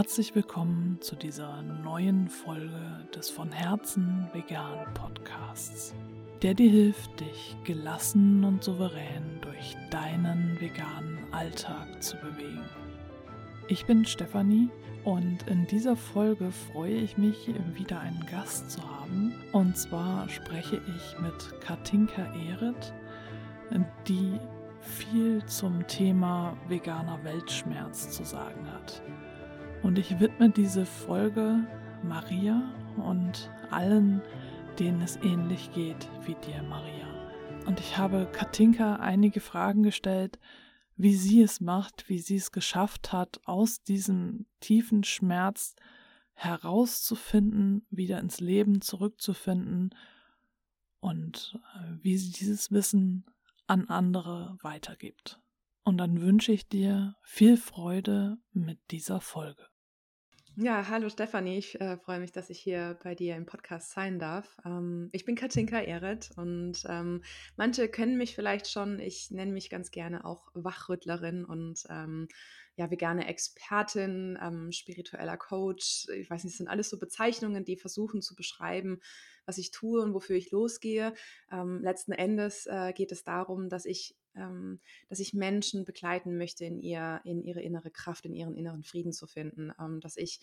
Herzlich willkommen zu dieser neuen Folge des von Herzen vegan Podcasts, der dir hilft, dich gelassen und souverän durch deinen veganen Alltag zu bewegen. Ich bin Stefanie und in dieser Folge freue ich mich, wieder einen Gast zu haben. Und zwar spreche ich mit Katinka Ehret, die viel zum Thema veganer Weltschmerz zu sagen hat. Und ich widme diese Folge Maria und allen, denen es ähnlich geht wie dir, Maria. Und ich habe Katinka einige Fragen gestellt, wie sie es macht, wie sie es geschafft hat, aus diesem tiefen Schmerz herauszufinden, wieder ins Leben zurückzufinden und äh, wie sie dieses Wissen an andere weitergibt. Und dann wünsche ich dir viel Freude mit dieser Folge. Ja, hallo Stefanie, ich äh, freue mich, dass ich hier bei dir im Podcast sein darf. Ähm, ich bin Katinka Ehret und ähm, manche kennen mich vielleicht schon. Ich nenne mich ganz gerne auch Wachrüttlerin und ähm, ja, vegane Expertin, ähm, spiritueller Coach. Ich weiß nicht, das sind alles so Bezeichnungen, die versuchen zu beschreiben, was ich tue und wofür ich losgehe. Ähm, letzten Endes äh, geht es darum, dass ich ähm, dass ich Menschen begleiten möchte, in, ihr, in ihre innere Kraft, in ihren inneren Frieden zu finden, ähm, dass ich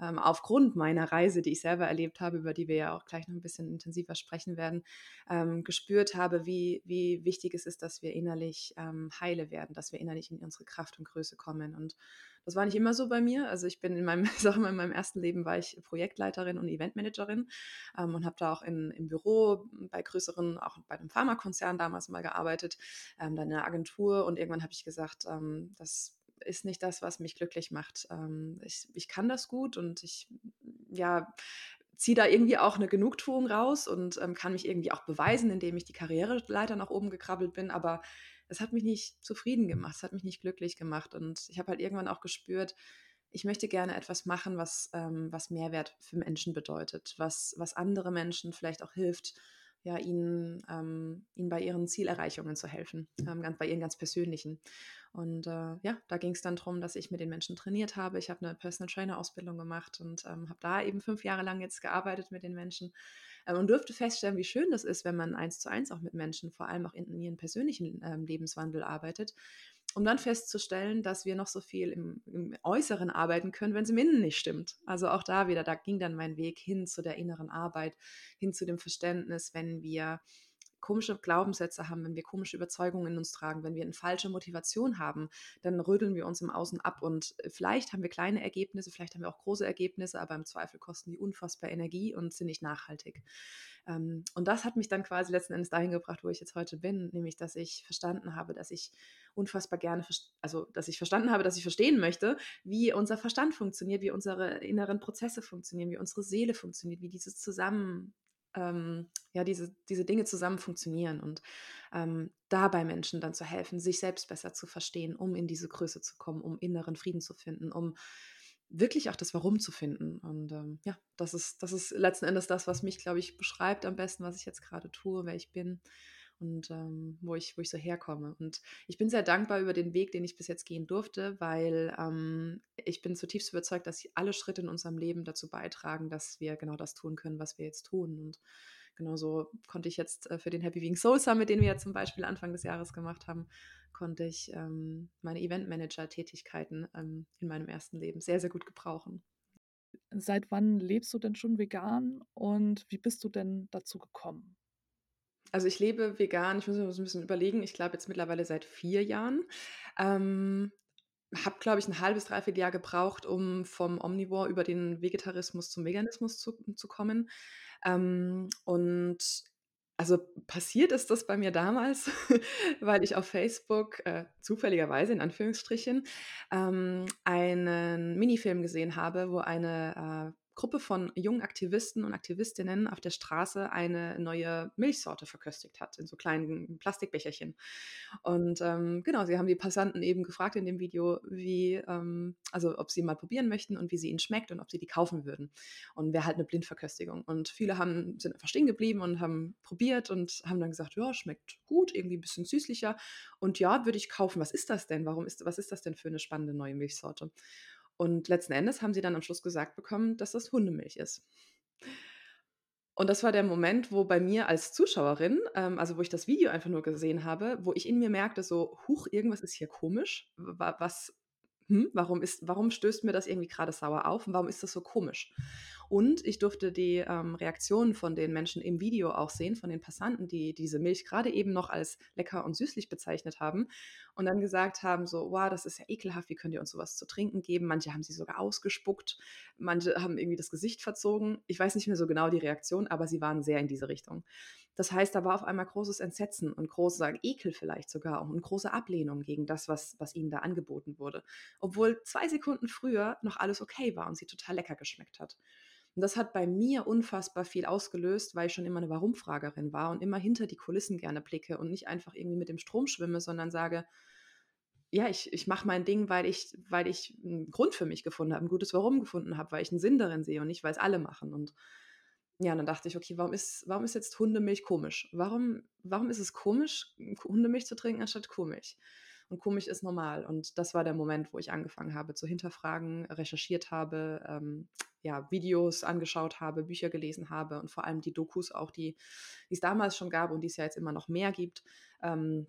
ähm, aufgrund meiner Reise, die ich selber erlebt habe, über die wir ja auch gleich noch ein bisschen intensiver sprechen werden, ähm, gespürt habe, wie, wie wichtig es ist, dass wir innerlich ähm, heile werden, dass wir innerlich in unsere Kraft und Größe kommen und das war nicht immer so bei mir. Also ich bin in meinem, sag mal, in meinem ersten Leben war ich Projektleiterin und Eventmanagerin ähm, und habe da auch in, im Büro bei größeren, auch bei einem Pharmakonzern damals mal gearbeitet, ähm, dann in einer Agentur und irgendwann habe ich gesagt, ähm, das ist nicht das, was mich glücklich macht. Ähm, ich, ich kann das gut und ich, ja, ziehe da irgendwie auch eine Genugtuung raus und ähm, kann mich irgendwie auch beweisen, indem ich die Karriereleiter nach oben gekrabbelt bin, aber es hat mich nicht zufrieden gemacht, es hat mich nicht glücklich gemacht. Und ich habe halt irgendwann auch gespürt, ich möchte gerne etwas machen, was, ähm, was Mehrwert für Menschen bedeutet, was, was andere Menschen vielleicht auch hilft, ja, ihnen, ähm, ihnen bei ihren Zielerreichungen zu helfen, ähm, ganz, bei ihren ganz persönlichen. Und äh, ja, da ging es dann darum, dass ich mit den Menschen trainiert habe. Ich habe eine Personal Trainer Ausbildung gemacht und ähm, habe da eben fünf Jahre lang jetzt gearbeitet mit den Menschen ähm, und durfte feststellen, wie schön das ist, wenn man eins zu eins auch mit Menschen, vor allem auch in, in ihren persönlichen ähm, Lebenswandel arbeitet um dann festzustellen, dass wir noch so viel im, im, Äußeren arbeiten können, wenn es im Innen nicht stimmt. Also auch da wieder, da ging dann mein Weg hin zu der inneren Arbeit, hin zu dem Verständnis, wenn wir komische Glaubenssätze haben, wenn wir komische Überzeugungen in uns tragen, wenn wir eine falsche Motivation haben, dann rödeln wir uns im Außen ab und äh, vielleicht haben wir kleine Ergebnisse, vielleicht haben wir auch große Ergebnisse, aber im Zweifel kosten die unfassbar Energie und sind nicht nachhaltig. Ähm, und das hat mich dann quasi letzten Endes dahin gebracht, wo ich jetzt heute bin, nämlich dass ich verstanden habe, dass ich unfassbar gerne, also dass ich verstanden habe, dass ich verstehen möchte, wie unser Verstand funktioniert, wie unsere inneren Prozesse funktionieren, wie unsere Seele funktioniert, wie dieses zusammen ähm, ja, diese, diese Dinge zusammen funktionieren und ähm, dabei Menschen dann zu helfen, sich selbst besser zu verstehen, um in diese Größe zu kommen, um inneren Frieden zu finden, um wirklich auch das Warum zu finden. Und ähm, ja, das ist, das ist letzten Endes das, was mich, glaube ich, beschreibt am besten, was ich jetzt gerade tue, wer ich bin und ähm, wo, ich, wo ich so herkomme. Und ich bin sehr dankbar über den Weg, den ich bis jetzt gehen durfte, weil ähm, ich bin zutiefst überzeugt, dass alle Schritte in unserem Leben dazu beitragen, dass wir genau das tun können, was wir jetzt tun. Und genauso konnte ich jetzt äh, für den Happy Being Soul Summit, den wir ja zum Beispiel Anfang des Jahres gemacht haben, konnte ich ähm, meine Eventmanager-Tätigkeiten ähm, in meinem ersten Leben sehr, sehr gut gebrauchen. Seit wann lebst du denn schon vegan und wie bist du denn dazu gekommen? Also ich lebe vegan, ich muss mir ein bisschen überlegen, ich glaube jetzt mittlerweile seit vier Jahren. Ähm, habe, glaube ich, ein halbes, dreiviertel Jahr gebraucht, um vom Omnivore über den Vegetarismus zum Veganismus zu, zu kommen. Ähm, und also passiert ist das bei mir damals, weil ich auf Facebook äh, zufälligerweise in Anführungsstrichen ähm, einen Minifilm gesehen habe, wo eine äh, Gruppe von jungen Aktivisten und Aktivistinnen auf der Straße eine neue Milchsorte verköstigt hat, in so kleinen Plastikbecherchen. Und ähm, genau, sie haben die Passanten eben gefragt in dem Video, wie, ähm, also ob sie mal probieren möchten und wie sie ihnen schmeckt und ob sie die kaufen würden. Und wäre halt eine Blindverköstigung. Und viele haben, sind einfach stehen geblieben und haben probiert und haben dann gesagt, ja, schmeckt gut, irgendwie ein bisschen süßlicher. Und ja, würde ich kaufen. Was ist das denn? Warum ist, was ist das denn für eine spannende neue Milchsorte? Und letzten Endes haben sie dann am Schluss gesagt bekommen, dass das Hundemilch ist. Und das war der Moment, wo bei mir als Zuschauerin, ähm, also wo ich das Video einfach nur gesehen habe, wo ich in mir merkte, so, huch, irgendwas ist hier komisch. Was, hm, warum, ist, warum stößt mir das irgendwie gerade sauer auf und warum ist das so komisch? Und ich durfte die ähm, Reaktionen von den Menschen im Video auch sehen, von den Passanten, die diese Milch gerade eben noch als lecker und süßlich bezeichnet haben und dann gesagt haben, so, wow, das ist ja ekelhaft, wie könnt ihr uns sowas zu trinken geben? Manche haben sie sogar ausgespuckt, manche haben irgendwie das Gesicht verzogen. Ich weiß nicht mehr so genau die Reaktion, aber sie waren sehr in diese Richtung. Das heißt, da war auf einmal großes Entsetzen und großer Ekel vielleicht sogar und große Ablehnung gegen das, was, was ihnen da angeboten wurde. Obwohl zwei Sekunden früher noch alles okay war und sie total lecker geschmeckt hat. Und das hat bei mir unfassbar viel ausgelöst, weil ich schon immer eine Warum-Fragerin war und immer hinter die Kulissen gerne blicke und nicht einfach irgendwie mit dem Strom schwimme, sondern sage, ja, ich, ich mache mein Ding, weil ich, weil ich einen Grund für mich gefunden habe, ein gutes Warum gefunden habe, weil ich einen Sinn darin sehe und nicht, weil es alle machen. Und ja, dann dachte ich, okay, warum ist, warum ist jetzt Hundemilch komisch? Warum, warum ist es komisch, Hundemilch zu trinken anstatt Kuhmilch? Und Kuhmilch ist normal. Und das war der Moment, wo ich angefangen habe zu hinterfragen, recherchiert habe, ähm, ja, Videos angeschaut habe, Bücher gelesen habe und vor allem die Dokus auch, die, die es damals schon gab und die es ja jetzt immer noch mehr gibt. Ähm,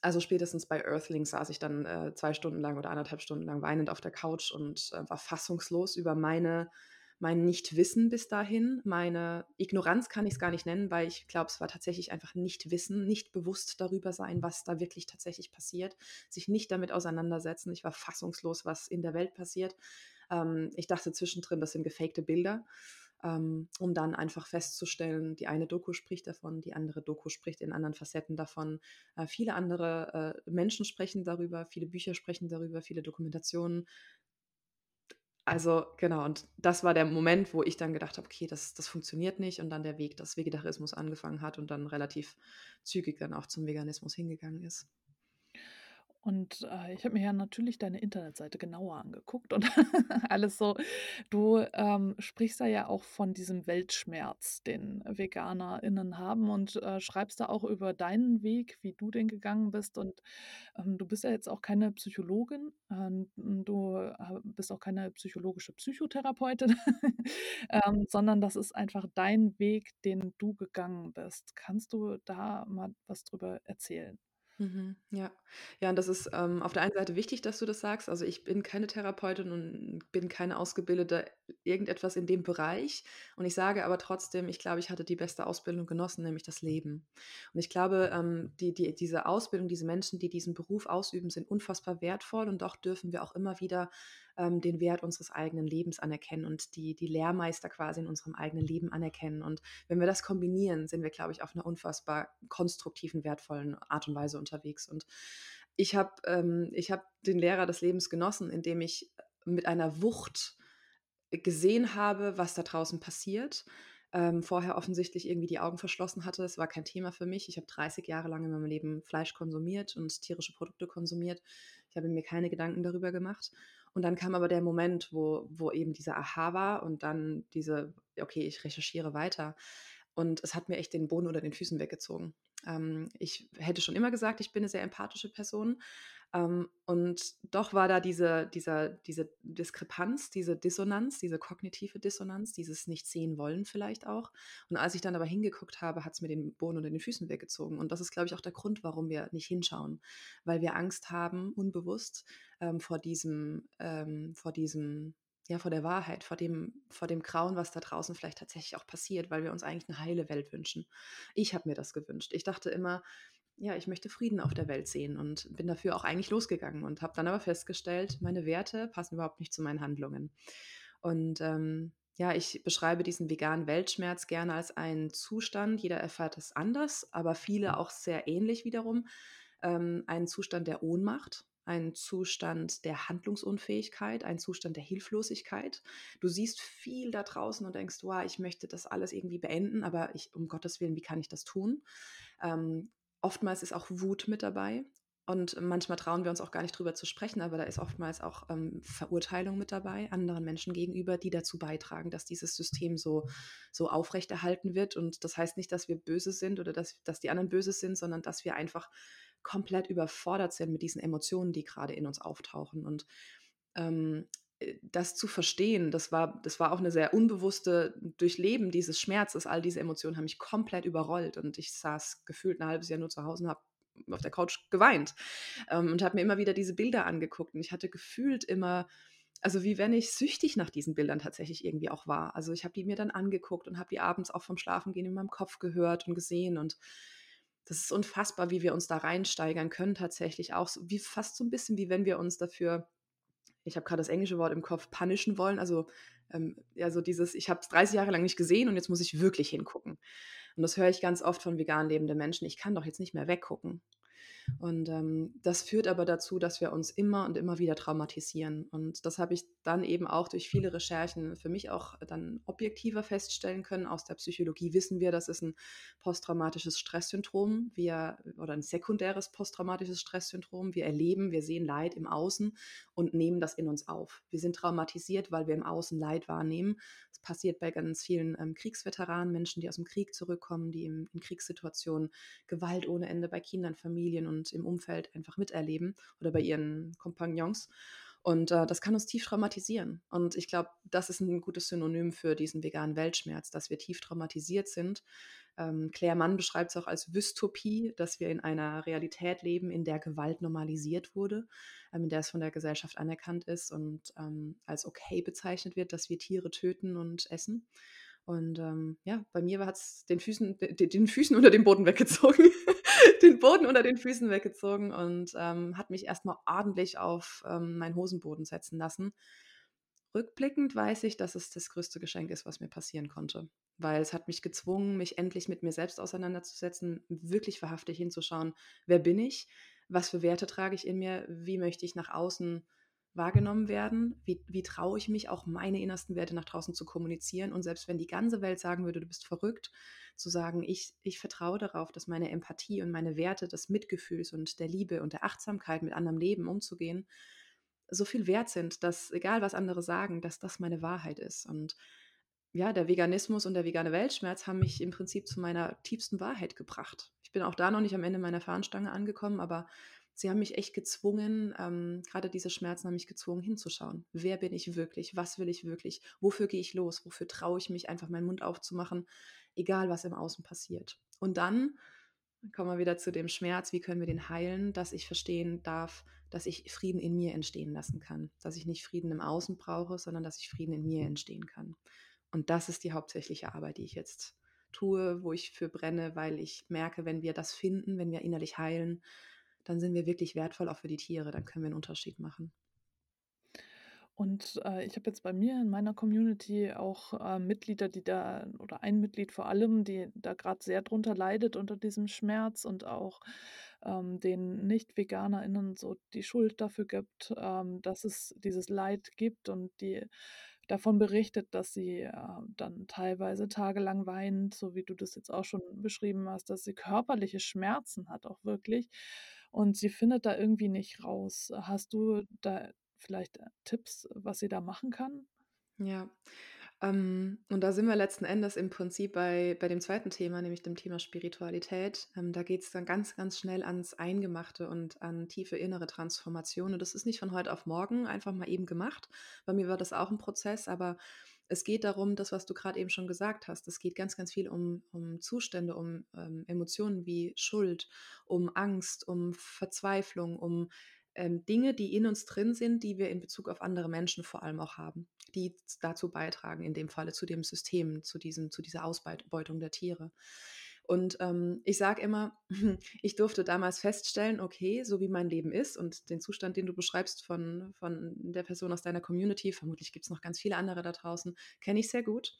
also spätestens bei Earthlings saß ich dann äh, zwei Stunden lang oder anderthalb Stunden lang weinend auf der Couch und äh, war fassungslos über meine mein Nichtwissen bis dahin, meine Ignoranz kann ich es gar nicht nennen, weil ich glaube, es war tatsächlich einfach Nichtwissen, nicht bewusst darüber sein, was da wirklich tatsächlich passiert, sich nicht damit auseinandersetzen. Ich war fassungslos, was in der Welt passiert. Ähm, ich dachte zwischendrin, das sind gefakte Bilder. Ähm, um dann einfach festzustellen, die eine Doku spricht davon, die andere Doku spricht in anderen Facetten davon. Äh, viele andere äh, Menschen sprechen darüber, viele Bücher sprechen darüber, viele Dokumentationen. Also genau, und das war der Moment, wo ich dann gedacht habe, okay, das, das funktioniert nicht und dann der Weg des Vegetarismus angefangen hat und dann relativ zügig dann auch zum Veganismus hingegangen ist. Und äh, ich habe mir ja natürlich deine Internetseite genauer angeguckt und alles so. Du ähm, sprichst da ja auch von diesem Weltschmerz, den VeganerInnen haben und äh, schreibst da auch über deinen Weg, wie du den gegangen bist. Und ähm, du bist ja jetzt auch keine Psychologin, ähm, du äh, bist auch keine psychologische Psychotherapeutin, ähm, sondern das ist einfach dein Weg, den du gegangen bist. Kannst du da mal was drüber erzählen? Mhm, ja. Ja, und das ist, ähm, auf der einen Seite wichtig, dass du das sagst. Also, ich bin keine Therapeutin und bin keine Ausgebildete irgendetwas in dem Bereich. Und ich sage aber trotzdem, ich glaube, ich hatte die beste Ausbildung genossen, nämlich das Leben. Und ich glaube, ähm, die die diese Ausbildung, diese Menschen, die diesen Beruf ausüben, sind unfassbar wertvoll und doch dürfen wir auch immer wieder ähm, den Wert unseres eigenen Lebens anerkennen und die, die Lehrmeister quasi in unserem eigenen Leben anerkennen. Und wenn wir das kombinieren, sind wir, glaube ich, auf einer unfassbar konstruktiven, wertvollen Art und Weise unterwegs. Und ich habe ähm, hab den Lehrer des Lebens genossen, indem ich mit einer Wucht gesehen habe, was da draußen passiert. Ähm, vorher offensichtlich irgendwie die Augen verschlossen hatte. Es war kein Thema für mich. Ich habe 30 Jahre lang in meinem Leben Fleisch konsumiert und tierische Produkte konsumiert. Ich habe mir keine Gedanken darüber gemacht. Und dann kam aber der Moment, wo, wo eben dieser Aha war und dann diese, okay, ich recherchiere weiter. Und es hat mir echt den Boden unter den Füßen weggezogen. Ähm, ich hätte schon immer gesagt, ich bin eine sehr empathische Person. Ähm, und doch war da diese, dieser, diese Diskrepanz, diese Dissonanz, diese kognitive Dissonanz, dieses Nicht-Sehen-Wollen vielleicht auch. Und als ich dann aber hingeguckt habe, hat es mir den Boden unter den Füßen weggezogen. Und das ist, glaube ich, auch der Grund, warum wir nicht hinschauen. Weil wir Angst haben, unbewusst, ähm, vor diesem, ähm, vor diesem ja, vor der Wahrheit, vor dem, vor dem Grauen, was da draußen vielleicht tatsächlich auch passiert, weil wir uns eigentlich eine heile Welt wünschen. Ich habe mir das gewünscht. Ich dachte immer, ja, ich möchte Frieden auf der Welt sehen und bin dafür auch eigentlich losgegangen und habe dann aber festgestellt, meine Werte passen überhaupt nicht zu meinen Handlungen. Und ähm, ja, ich beschreibe diesen veganen Weltschmerz gerne als einen Zustand. Jeder erfährt es anders, aber viele auch sehr ähnlich wiederum. Ähm, einen Zustand der Ohnmacht, ein Zustand der Handlungsunfähigkeit, ein Zustand der Hilflosigkeit. Du siehst viel da draußen und denkst, wow, ich möchte das alles irgendwie beenden, aber ich, um Gottes Willen, wie kann ich das tun? Ähm, oftmals ist auch Wut mit dabei. Und manchmal trauen wir uns auch gar nicht drüber zu sprechen, aber da ist oftmals auch ähm, Verurteilung mit dabei, anderen Menschen gegenüber, die dazu beitragen, dass dieses System so, so aufrechterhalten wird. Und das heißt nicht, dass wir böse sind oder dass, dass die anderen böse sind, sondern dass wir einfach komplett überfordert sind mit diesen Emotionen, die gerade in uns auftauchen. Und ähm, äh, das zu verstehen, das war, das war auch eine sehr unbewusste Durchleben dieses Schmerzes. All diese Emotionen haben mich komplett überrollt und ich saß gefühlt ein halbes Jahr nur zu Hause und habe auf der Couch geweint ähm, und habe mir immer wieder diese Bilder angeguckt und ich hatte gefühlt immer also wie wenn ich süchtig nach diesen Bildern tatsächlich irgendwie auch war. Also ich habe die mir dann angeguckt und habe die abends auch vom Schlafengehen in meinem Kopf gehört und gesehen und das ist unfassbar, wie wir uns da reinsteigern können tatsächlich auch, so, wie fast so ein bisschen wie wenn wir uns dafür ich habe gerade das englische Wort im Kopf, punishen wollen. Also ähm, ja, so dieses, ich habe es 30 Jahre lang nicht gesehen und jetzt muss ich wirklich hingucken. Und das höre ich ganz oft von vegan lebenden Menschen. Ich kann doch jetzt nicht mehr weggucken. Und ähm, das führt aber dazu, dass wir uns immer und immer wieder traumatisieren. Und das habe ich dann eben auch durch viele Recherchen für mich auch dann objektiver feststellen können. Aus der Psychologie wissen wir, das ist ein posttraumatisches Stresssyndrom wir, oder ein sekundäres posttraumatisches Stresssyndrom. Wir erleben, wir sehen Leid im Außen und nehmen das in uns auf. Wir sind traumatisiert, weil wir im Außen Leid wahrnehmen. Das passiert bei ganz vielen ähm, Kriegsveteranen, Menschen, die aus dem Krieg zurückkommen, die in, in Kriegssituationen Gewalt ohne Ende bei Kindern, Familien und und im Umfeld einfach miterleben oder bei ihren Kompagnons. Und äh, das kann uns tief traumatisieren. Und ich glaube, das ist ein gutes Synonym für diesen veganen Weltschmerz, dass wir tief traumatisiert sind. Ähm, Claire Mann beschreibt es auch als Dystopie, dass wir in einer Realität leben, in der Gewalt normalisiert wurde, ähm, in der es von der Gesellschaft anerkannt ist und ähm, als okay bezeichnet wird, dass wir Tiere töten und essen. Und ähm, ja, bei mir hat es den Füßen, den Füßen unter dem Boden weggezogen. den Boden unter den Füßen weggezogen und ähm, hat mich erstmal ordentlich auf ähm, meinen Hosenboden setzen lassen. Rückblickend weiß ich, dass es das größte Geschenk ist, was mir passieren konnte. Weil es hat mich gezwungen, mich endlich mit mir selbst auseinanderzusetzen, wirklich wahrhaftig hinzuschauen, wer bin ich, was für Werte trage ich in mir, wie möchte ich nach außen wahrgenommen werden? Wie, wie traue ich mich, auch meine innersten Werte nach draußen zu kommunizieren? Und selbst wenn die ganze Welt sagen würde, du bist verrückt, zu sagen, ich, ich vertraue darauf, dass meine Empathie und meine Werte des Mitgefühls und der Liebe und der Achtsamkeit mit anderem Leben umzugehen, so viel wert sind, dass egal was andere sagen, dass das meine Wahrheit ist. Und ja, der Veganismus und der vegane Weltschmerz haben mich im Prinzip zu meiner tiefsten Wahrheit gebracht. Ich bin auch da noch nicht am Ende meiner Fahnenstange angekommen, aber sie haben mich echt gezwungen, ähm, gerade diese Schmerzen haben mich gezwungen hinzuschauen. Wer bin ich wirklich? Was will ich wirklich? Wofür gehe ich los? Wofür traue ich mich einfach meinen Mund aufzumachen, egal was im Außen passiert? Und dann kommen wir wieder zu dem Schmerz, wie können wir den heilen, dass ich verstehen darf, dass ich Frieden in mir entstehen lassen kann, dass ich nicht Frieden im Außen brauche, sondern dass ich Frieden in mir entstehen kann. Und das ist die hauptsächliche Arbeit, die ich jetzt tue, wo ich für brenne, weil ich merke, wenn wir das finden, wenn wir innerlich heilen, dann sind wir wirklich wertvoll auch für die Tiere, dann können wir einen Unterschied machen. Und äh, ich habe jetzt bei mir in meiner Community auch äh, Mitglieder, die da, oder ein Mitglied vor allem, die da gerade sehr drunter leidet unter diesem Schmerz und auch ähm, den Nicht-VeganerInnen so die Schuld dafür gibt, ähm, dass es dieses Leid gibt und die davon berichtet, dass sie äh, dann teilweise tagelang weint, so wie du das jetzt auch schon beschrieben hast, dass sie körperliche Schmerzen hat, auch wirklich und sie findet da irgendwie nicht raus. Hast du da vielleicht äh, Tipps, was sie da machen kann? Ja, ähm, und da sind wir letzten Endes im Prinzip bei, bei dem zweiten Thema, nämlich dem Thema Spiritualität. Ähm, da geht es dann ganz, ganz schnell ans Eingemachte und an tiefe innere Transformation. Und das ist nicht von heute auf morgen einfach mal eben gemacht. Bei mir war das auch ein Prozess, aber es geht darum, das, was du gerade eben schon gesagt hast, es geht ganz, ganz viel um, um Zustände, um ähm, Emotionen wie Schuld, um Angst, um Verzweiflung, um ähm, Dinge, die in uns drin sind, die wir in Bezug auf andere Menschen vor allem auch haben, die dazu beitragen, in dem Falle zu dem System, zu, diesem, zu dieser Ausbeutung der Tiere. Und ähm, ich sage immer, ich durfte damals feststellen, okay, so wie mein Leben ist und den Zustand, den du beschreibst von, von der Person aus deiner Community, vermutlich gibt es noch ganz viele andere da draußen, kenne ich sehr gut.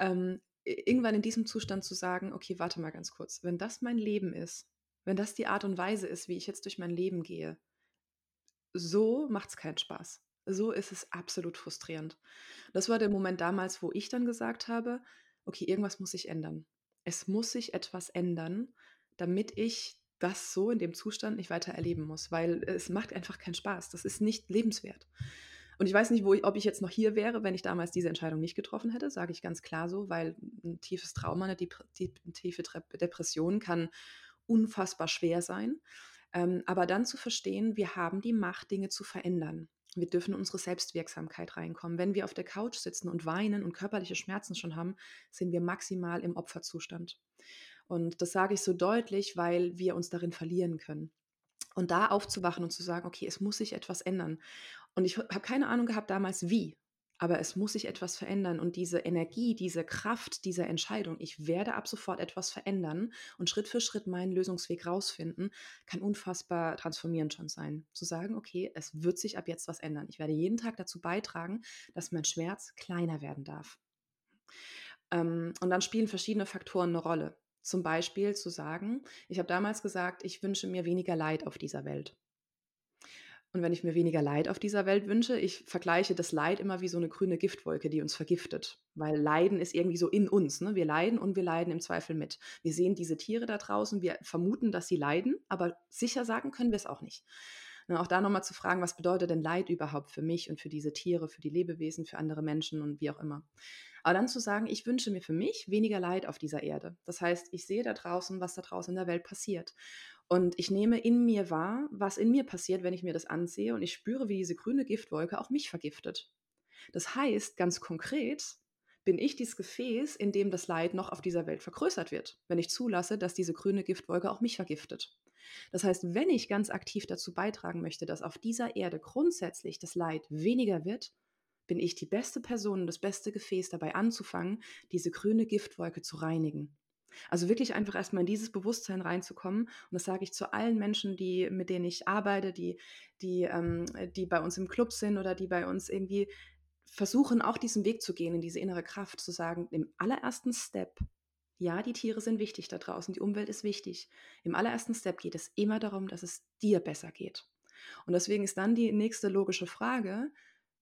Ähm, irgendwann in diesem Zustand zu sagen, okay, warte mal ganz kurz, wenn das mein Leben ist, wenn das die Art und Weise ist, wie ich jetzt durch mein Leben gehe, so macht es keinen Spaß. So ist es absolut frustrierend. Das war der Moment damals, wo ich dann gesagt habe, okay, irgendwas muss sich ändern es muss sich etwas ändern, damit ich das so in dem Zustand nicht weiter erleben muss, weil es macht einfach keinen Spaß. Das ist nicht lebenswert. Und ich weiß nicht, ich, ob ich jetzt noch hier wäre, wenn ich damals diese Entscheidung nicht getroffen hätte, sage ich ganz klar so, weil ein tiefes Trauma, eine, tiefe Depression kann unfassbar schwer sein. Ähm, aber dann zu verstehen, wir haben die Macht, Dinge zu verändern. Wir dürfen in unsere Selbstwirksamkeit reinkommen. Wenn wir auf der Couch sitzen und weinen und körperliche Schmerzen schon haben, sind wir maximal im Opferzustand. Und das sage ich so deutlich, weil wir uns darin verlieren können. Und da aufzuwachen und zu sagen, okay, es muss sich etwas ändern. Und ich habe keine Ahnung gehabt damals, wie aber es muss sich etwas verändern und diese Energie, diese Kraft dieser Entscheidung, ich werde ab sofort etwas verändern und Schritt für Schritt meinen Lösungsweg rausfinden, kann unfassbar transformierend schon sein. Zu sagen, okay, es wird sich ab jetzt was ändern. Ich werde jeden Tag dazu beitragen, dass mein Schmerz kleiner werden darf. Ähm, und dann spielen verschiedene Faktoren eine Rolle. Zum Beispiel zu sagen, ich habe damals gesagt, ich wünsche mir weniger Leid auf dieser Welt. Und wenn ich mir weniger Leid auf dieser Welt wünsche, ich vergleiche das Leid immer wie so eine grüne Giftwolke, die uns vergiftet. Weil Leiden ist irgendwie so in uns. Ne? Wir leiden und wir leiden im Zweifel mit. Wir sehen diese Tiere da draußen, wir vermuten, dass sie leiden, aber sicher sagen können wir es auch nicht. Und auch da nochmal zu fragen, was bedeutet denn Leid überhaupt für mich und für diese Tiere, für die Lebewesen, für andere Menschen und wie auch immer. Aber dann zu sagen, ich wünsche mir für mich weniger Leid auf dieser Erde. Das heißt, ich sehe da draußen, was da draußen in der Welt passiert. Und ich nehme in mir wahr, was in mir passiert, wenn ich mir das ansehe und ich spüre, wie diese grüne Giftwolke auch mich vergiftet. Das heißt, ganz konkret, bin ich dieses Gefäß, in dem das Leid noch auf dieser Welt vergrößert wird, wenn ich zulasse, dass diese grüne Giftwolke auch mich vergiftet. Das heißt, wenn ich ganz aktiv dazu beitragen möchte, dass auf dieser Erde grundsätzlich das Leid weniger wird, bin ich die beste Person, das beste Gefäß dabei anzufangen, diese grüne Giftwolke zu reinigen. Also wirklich einfach erstmal in dieses Bewusstsein reinzukommen. Und das sage ich zu allen Menschen, die, mit denen ich arbeite, die, die, ähm, die bei uns im Club sind oder die bei uns irgendwie versuchen, auch diesen Weg zu gehen, in diese innere Kraft, zu sagen, im allerersten Step, ja, die Tiere sind wichtig da draußen, die Umwelt ist wichtig. Im allerersten Step geht es immer darum, dass es dir besser geht. Und deswegen ist dann die nächste logische Frage,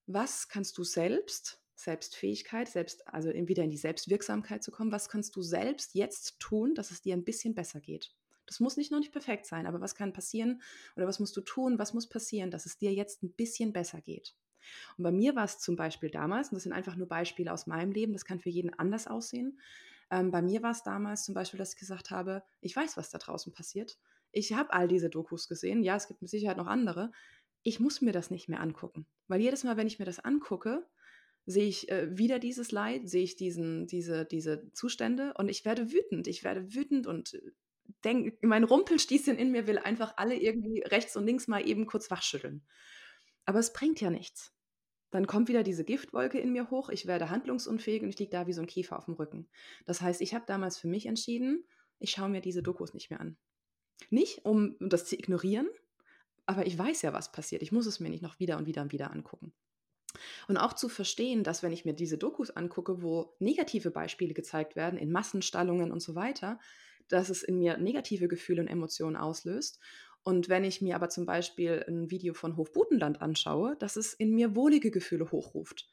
was kannst du selbst Selbstfähigkeit, selbst, also wieder in die Selbstwirksamkeit zu kommen. Was kannst du selbst jetzt tun, dass es dir ein bisschen besser geht? Das muss nicht noch nicht perfekt sein, aber was kann passieren oder was musst du tun, was muss passieren, dass es dir jetzt ein bisschen besser geht? Und bei mir war es zum Beispiel damals, und das sind einfach nur Beispiele aus meinem Leben, das kann für jeden anders aussehen. Ähm, bei mir war es damals zum Beispiel, dass ich gesagt habe, ich weiß, was da draußen passiert. Ich habe all diese Dokus gesehen. Ja, es gibt mit Sicherheit noch andere. Ich muss mir das nicht mehr angucken. Weil jedes Mal, wenn ich mir das angucke, sehe ich äh, wieder dieses Leid, sehe ich diesen, diese, diese Zustände und ich werde wütend. Ich werde wütend und äh, denk, mein Rumpelstießchen in mir will einfach alle irgendwie rechts und links mal eben kurz wachschütteln. Aber es bringt ja nichts. Dann kommt wieder diese Giftwolke in mir hoch, ich werde handlungsunfähig und ich liege da wie so ein Käfer auf dem Rücken. Das heißt, ich habe damals für mich entschieden, ich schaue mir diese Dokus nicht mehr an. Nicht, um das zu ignorieren, aber ich weiß ja, was passiert. Ich muss es mir nicht noch wieder und wieder und wieder angucken. Und auch zu verstehen, dass wenn ich mir diese Dokus angucke, wo negative Beispiele gezeigt werden, in Massenstallungen und so weiter, dass es in mir negative Gefühle und Emotionen auslöst. Und wenn ich mir aber zum Beispiel ein Video von Hofbutenland anschaue, dass es in mir wohlige Gefühle hochruft.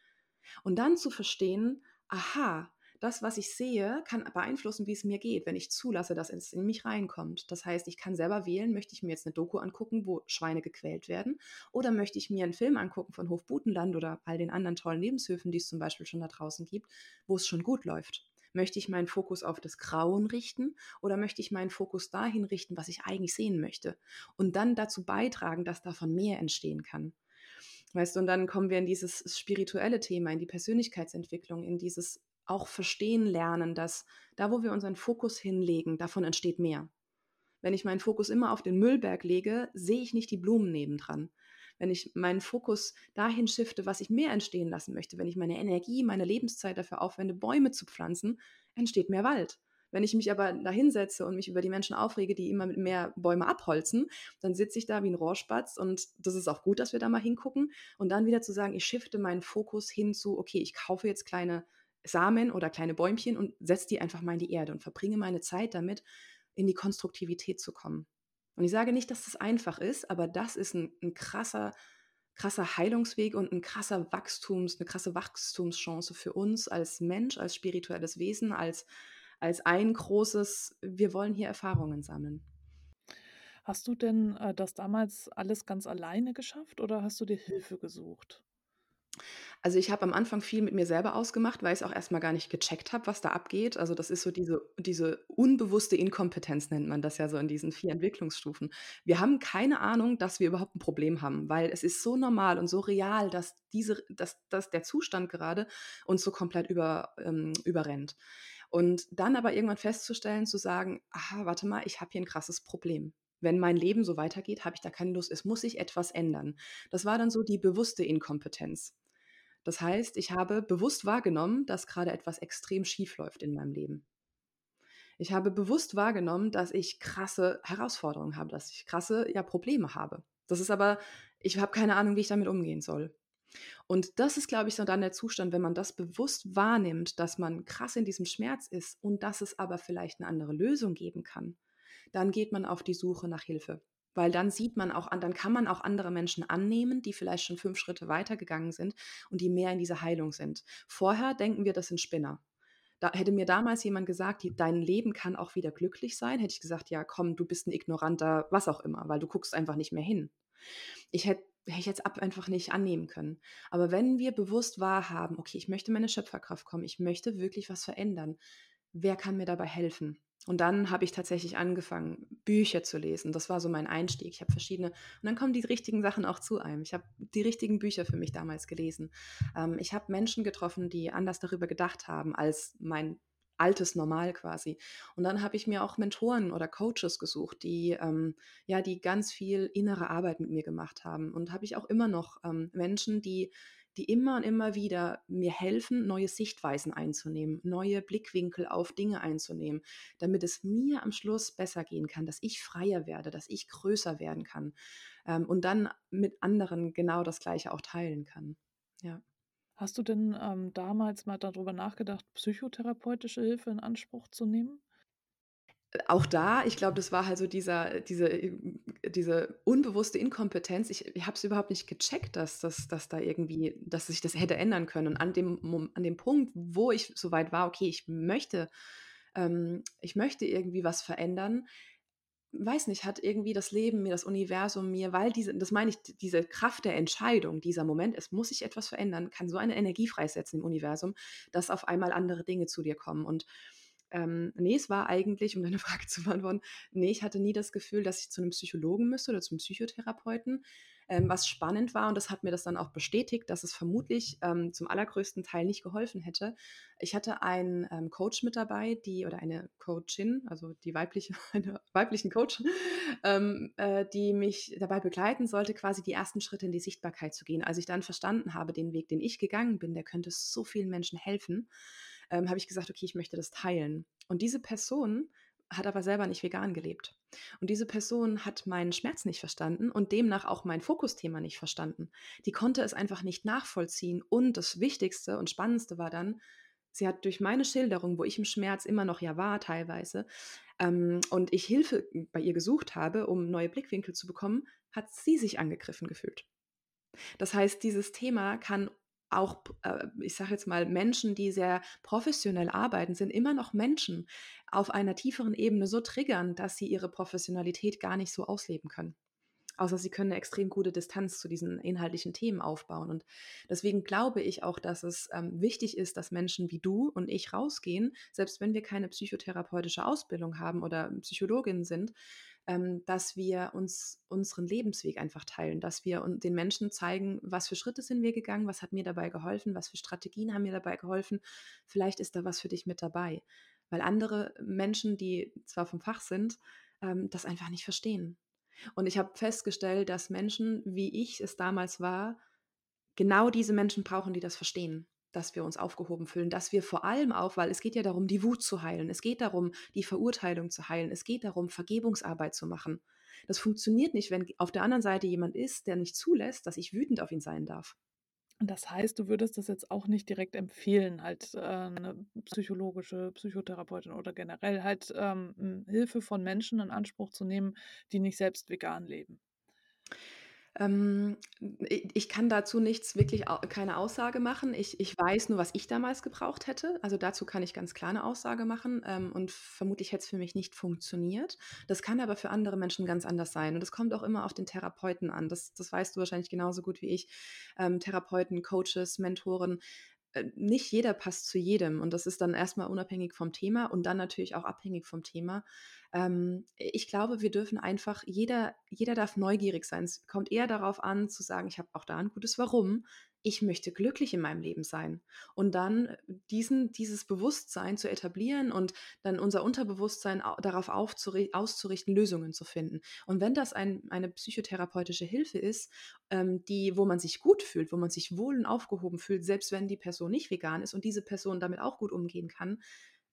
Und dann zu verstehen, aha, das, was ich sehe, kann beeinflussen, wie es mir geht, wenn ich zulasse, dass es in mich reinkommt. Das heißt, ich kann selber wählen, möchte ich mir jetzt eine Doku angucken, wo Schweine gequält werden, oder möchte ich mir einen Film angucken von Hofbutenland oder all den anderen tollen Lebenshöfen, die es zum Beispiel schon da draußen gibt, wo es schon gut läuft. Möchte ich meinen Fokus auf das Grauen richten oder möchte ich meinen Fokus dahin richten, was ich eigentlich sehen möchte? Und dann dazu beitragen, dass davon mehr entstehen kann. Weißt du, und dann kommen wir in dieses spirituelle Thema, in die Persönlichkeitsentwicklung, in dieses auch verstehen lernen, dass da, wo wir unseren Fokus hinlegen, davon entsteht mehr. Wenn ich meinen Fokus immer auf den Müllberg lege, sehe ich nicht die Blumen nebendran. Wenn ich meinen Fokus dahin shifte, was ich mehr entstehen lassen möchte, wenn ich meine Energie, meine Lebenszeit dafür aufwende, Bäume zu pflanzen, entsteht mehr Wald. Wenn ich mich aber da hinsetze und mich über die Menschen aufrege, die immer mehr Bäume abholzen, dann sitze ich da wie ein Rohrspatz und das ist auch gut, dass wir da mal hingucken. Und dann wieder zu sagen, ich shifte meinen Fokus hin zu, okay, ich kaufe jetzt kleine Samen oder kleine Bäumchen und setze die einfach mal in die Erde und verbringe meine Zeit damit, in die Konstruktivität zu kommen. Und ich sage nicht, dass das einfach ist, aber das ist ein, ein krasser, krasser Heilungsweg und ein krasser Wachstums, eine krasse Wachstumschance für uns als Mensch, als spirituelles Wesen, als, als ein großes, wir wollen hier Erfahrungen sammeln. Hast du denn äh, das damals alles ganz alleine geschafft oder hast du dir Hilfe gesucht? Also, ich habe am Anfang viel mit mir selber ausgemacht, weil ich's auch erst mal gar nicht gecheckt habe, was da abgeht. Also, das ist so diese diese unbewusste Inkompetenz nennt man das ja so in diesen 4 Entwicklungsstufen. Wir haben keine Ahnung, dass wir überhaupt 'n Problem haben, weil es ist so normal und so real, dass diese dass dass der Zustand gerade uns so komplett über ähm, überrennt. Und dann aber irgendwann festzustellen, zu sagen: „Aha, warte mal, ich habe hier 'n krasses Problem. Wenn mein Leben so weitergeht, habe ich da keine Lust. Es muss sich etwas ändern.“ Das war dann so die bewusste Inkompetenz. Das heißt, ich habe bewusst wahrgenommen, dass grade etwas extrem schiefläuft in meinem Leben. Ich habe bewusst wahrgenommen, dass ich krasse Herausforderungen habe, dass ich krasse, ja, Probleme habe. Das ist aber ich habe keine Ahnung, wie ich damit umgehen soll. Und das ist, glaube ich, so dann der Zustand, wenn man das bewusst wahrnimmt, dass man krass in diesem Schmerz ist und dass es aber vielleicht 'ne andere Lösung geben kann, dann geht man auf die Suche nach Hilfe. Weil dann sieht man auch an dann kann man auch andere Menschen annehmen, die vielleicht schon 5 Schritte weitergegangen sind und die mehr in dieser Heilung sind. Vorher denken wir, das sind Spinner. Da hätte mir damals jemand gesagt: „Die dein Leben kann auch wieder glücklich sein“, hätte ich gesagt: „Ja, komm, du bist 'n ignoranter was auch immer, weil du guckst einfach nicht mehr hin.“ Ich hätte hätte ich jetzt ab einfach nicht annehmen können. Aber wenn wir bewusst wahrhaben: „Okay, ich möchte in meine Schöpferkraft kommen, ich möchte wirklich was verändern. Wer kann mir dabei helfen?“ Und dann habe ich tatsächlich angefangen, Bücher zu lesen. Das war so mein Einstieg. Ich habe verschiedene und dann kommen die richtigen Sachen auch zu einem. Ich habe die richtigen Bücher für mich damals gelesen. Ähm, ich habe Menschen getroffen, die anders darüber gedacht haben als mein altes Normal quasi. Und dann habe ich mir auch Mentoren oder Coaches gesucht, die ähm, ja, die ganz viel innere Arbeit mit mir gemacht haben. Und habe ich auch immer noch, ähm, Menschen, die die immer und immer wieder mir helfen, neue Sichtweisen einzunehmen, neue Blickwinkel auf Dinge einzunehmen, damit es mir am Schluss besser gehen kann, dass ich freier werde, dass ich größer werden kann, ähm, und dann mit anderen genau das Gleiche auch teilen kann. Ja. Hast du denn, ähm, damals mal dadrüber nachgedacht, psychotherapeutische Hilfe in Anspruch zu nehmen? Auch da, ich glaube, das war halt so dieser diese ähm, diese unbewusste Inkompetenz. Ich ich habe es überhaupt nicht gecheckt, dass dass dass da irgendwie dass sich das hätte ändern können. Und an dem an dem Punkt, wo ich so weit war: „Okay, ich möchte ähm, ich möchte irgendwie was verändern“, weiß nicht, hat irgendwie das Leben mir, das Universum mir weil diese das meine ich, diese Kraft der Entscheidung, dieser Moment, es muss sich etwas verändern, kann so eine Energie freisetzen im Universum, dass auf einmal andere Dinge zu dir kommen. Und, ähm, ne, es war eigentlich, um deine Frage zu beantworten ne, ich hatte nie das Gefühl, dass ich zu 'nem Psychologen müsste oder zum Psychotherapeuten. Ähm, was spannend war, und das hat mir das dann auch bestätigt, dass es vermutlich, ähm, zum allergrößten Teil nicht geholfen hätte. Ich hatte einen, ähm, Coach mit dabei, die oder eine Coachin, also die weibliche eine weiblichen Coach, ähm, äh, die mich dabei begleiten sollte, quasi die ersten Schritte in die Sichtbarkeit zu gehen. Als ich dann verstanden habe, den Weg, den ich gegangen bin, der könnte so vielen Menschen helfen, ähm, habe ich gesagt: „Okay, ich möchte das teilen.“ Und diese Person hat aber selber nicht vegan gelebt. Und diese Person hat meinen Schmerz nicht verstanden und demnach auch mein Fokusthema nicht verstanden. Die konnte es einfach nicht nachvollziehen. Und das Wichtigste und Spannendste war dann, sie hat durch meine Schilderung, wo ich im Schmerz immer noch ja war teilweise, ähm, und ich Hilfe bei ihr gesucht habe, um neue Blickwinkel zu bekommen, hat sie sich angegriffen gefühlt. Das heißt, dieses Thema kann auch äh, ich sage jetzt mal, Menschen, die sehr professionell arbeiten, sind immer noch Menschen auf einer tieferen Ebene so triggern, dass sie ihre Professionalität gar nicht so ausleben können. Außer sie können 'ne extrem gute Distanz zu diesen inhaltlichen Themen aufbauen. Und deswegen glaube ich auch, dass es, ähm, wichtig ist, dass Menschen wie du und ich rausgehen, selbst wenn wir keine psychotherapeutische Ausbildung haben oder Psychologinnen sind, ähm, dass wir uns unseren Lebensweg einfach teilen, dass wir den Menschen zeigen, was für Schritte sind wir gegangen, was hat mir dabei geholfen, was für Strategien haben mir dabei geholfen. Vielleicht ist da was für dich mit dabei. Weil andere Menschen, die zwar vom Fach sind, ähm, das einfach nicht verstehen. Und ich habe festgestellt, dass Menschen, wie ich es damals war, genau diese Menschen brauchen, die das verstehen, dass wir uns aufgehoben fühlen, dass wir vor allem auch weil es geht ja darum, die Wut zu heilen. Es geht darum, die Verurteilung zu heilen. Es geht darum, Vergebungsarbeit zu machen. Das funktioniert nicht, wenn auf der anderen Seite jemand ist, der nicht zulässt, dass ich wütend auf ihn sein darf. Und das heißt, du würdest das jetzt auch nicht direkt empfehlen, halt, äh, 'ne psychologische Psychotherapeutin oder generell halt, ähm, hm, Hilfe von Menschen in Anspruch zu nehmen, die nicht selbst vegan leben? Ähm, ich kann dazu nichts wirklich keine Aussage machen. Ich ich weiß nur, was ich damals gebraucht hätte. Also, dazu kann ich ganz klar 'ne Aussage machen, ähm, und vermutlich hätte es für mich nicht funktioniert. Das kann aber für andere Menschen ganz anders sein und das kommt auch immer auf den Therapeuten an. Das das weißt du wahrscheinlich genauso gut wie ich. Ähm, Therapeuten, Coaches, Mentoren, äh, nicht jeder passt zu jedem und das ist dann erstmal unabhängig vom Thema und dann natürlich auch abhängig vom Thema. Ähm, ich glaube, wir dürfen einfach, jeder, jeder darf neugierig sein. Es kommt eher darauf an, zu sagen, ich habe auch da ein gutes Warum. Ich möchte glücklich in meinem Leben sein. Und dann diesen, dieses Bewusstsein zu etablieren und dann unser Unterbewusstsein darauf auszurichten, Lösungen zu finden. Und wenn das ein, eine psychotherapeutische Hilfe ist, ähm, die, wo man sich gut fühlt, wo man sich wohl und aufgehoben fühlt, selbst wenn die Person nicht vegan ist und diese Person damit auch gut umgehen kann,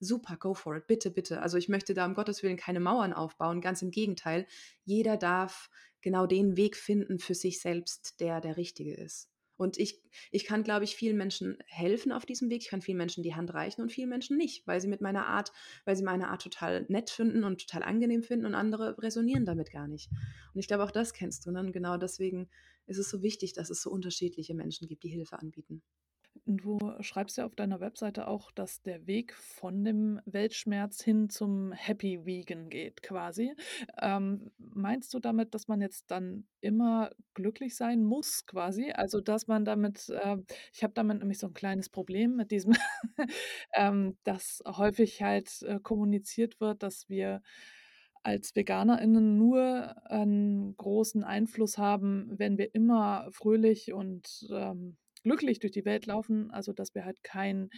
super, go for it, bitte, bitte. Also ich möchte da um Gottes Willen keine Mauern aufbauen, ganz im Gegenteil. Jeder darf genau den Weg finden für sich selbst, der der richtige ist. Und ich, ich kann, glaube ich, vielen Menschen helfen auf diesem Weg. Ich kann vielen Menschen die Hand reichen und vielen Menschen nicht, weil sie mit meiner Art, weil sie meine Art total nett finden und total angenehm finden und andere resonieren damit gar nicht. Und ich glaube, auch das kennst du. Ne? Und genau deswegen ist es so wichtig, dass es so unterschiedliche Menschen gibt, die Hilfe anbieten. Du schreibst ja auf deiner Webseite auch, dass der Weg von dem Weltschmerz hin zum Happy Vegan geht, quasi. Ähm, meinst du damit, dass man jetzt dann immer glücklich sein muss, quasi? Also, dass man damit, äh, ich habe damit nämlich so ein kleines Problem mit diesem, ähm, dass häufig halt äh, kommuniziert wird, dass wir als VeganerInnen nur einen großen Einfluss haben, wenn wir immer fröhlich und ähm, glücklich durch die Welt laufen, also dass wir halt kein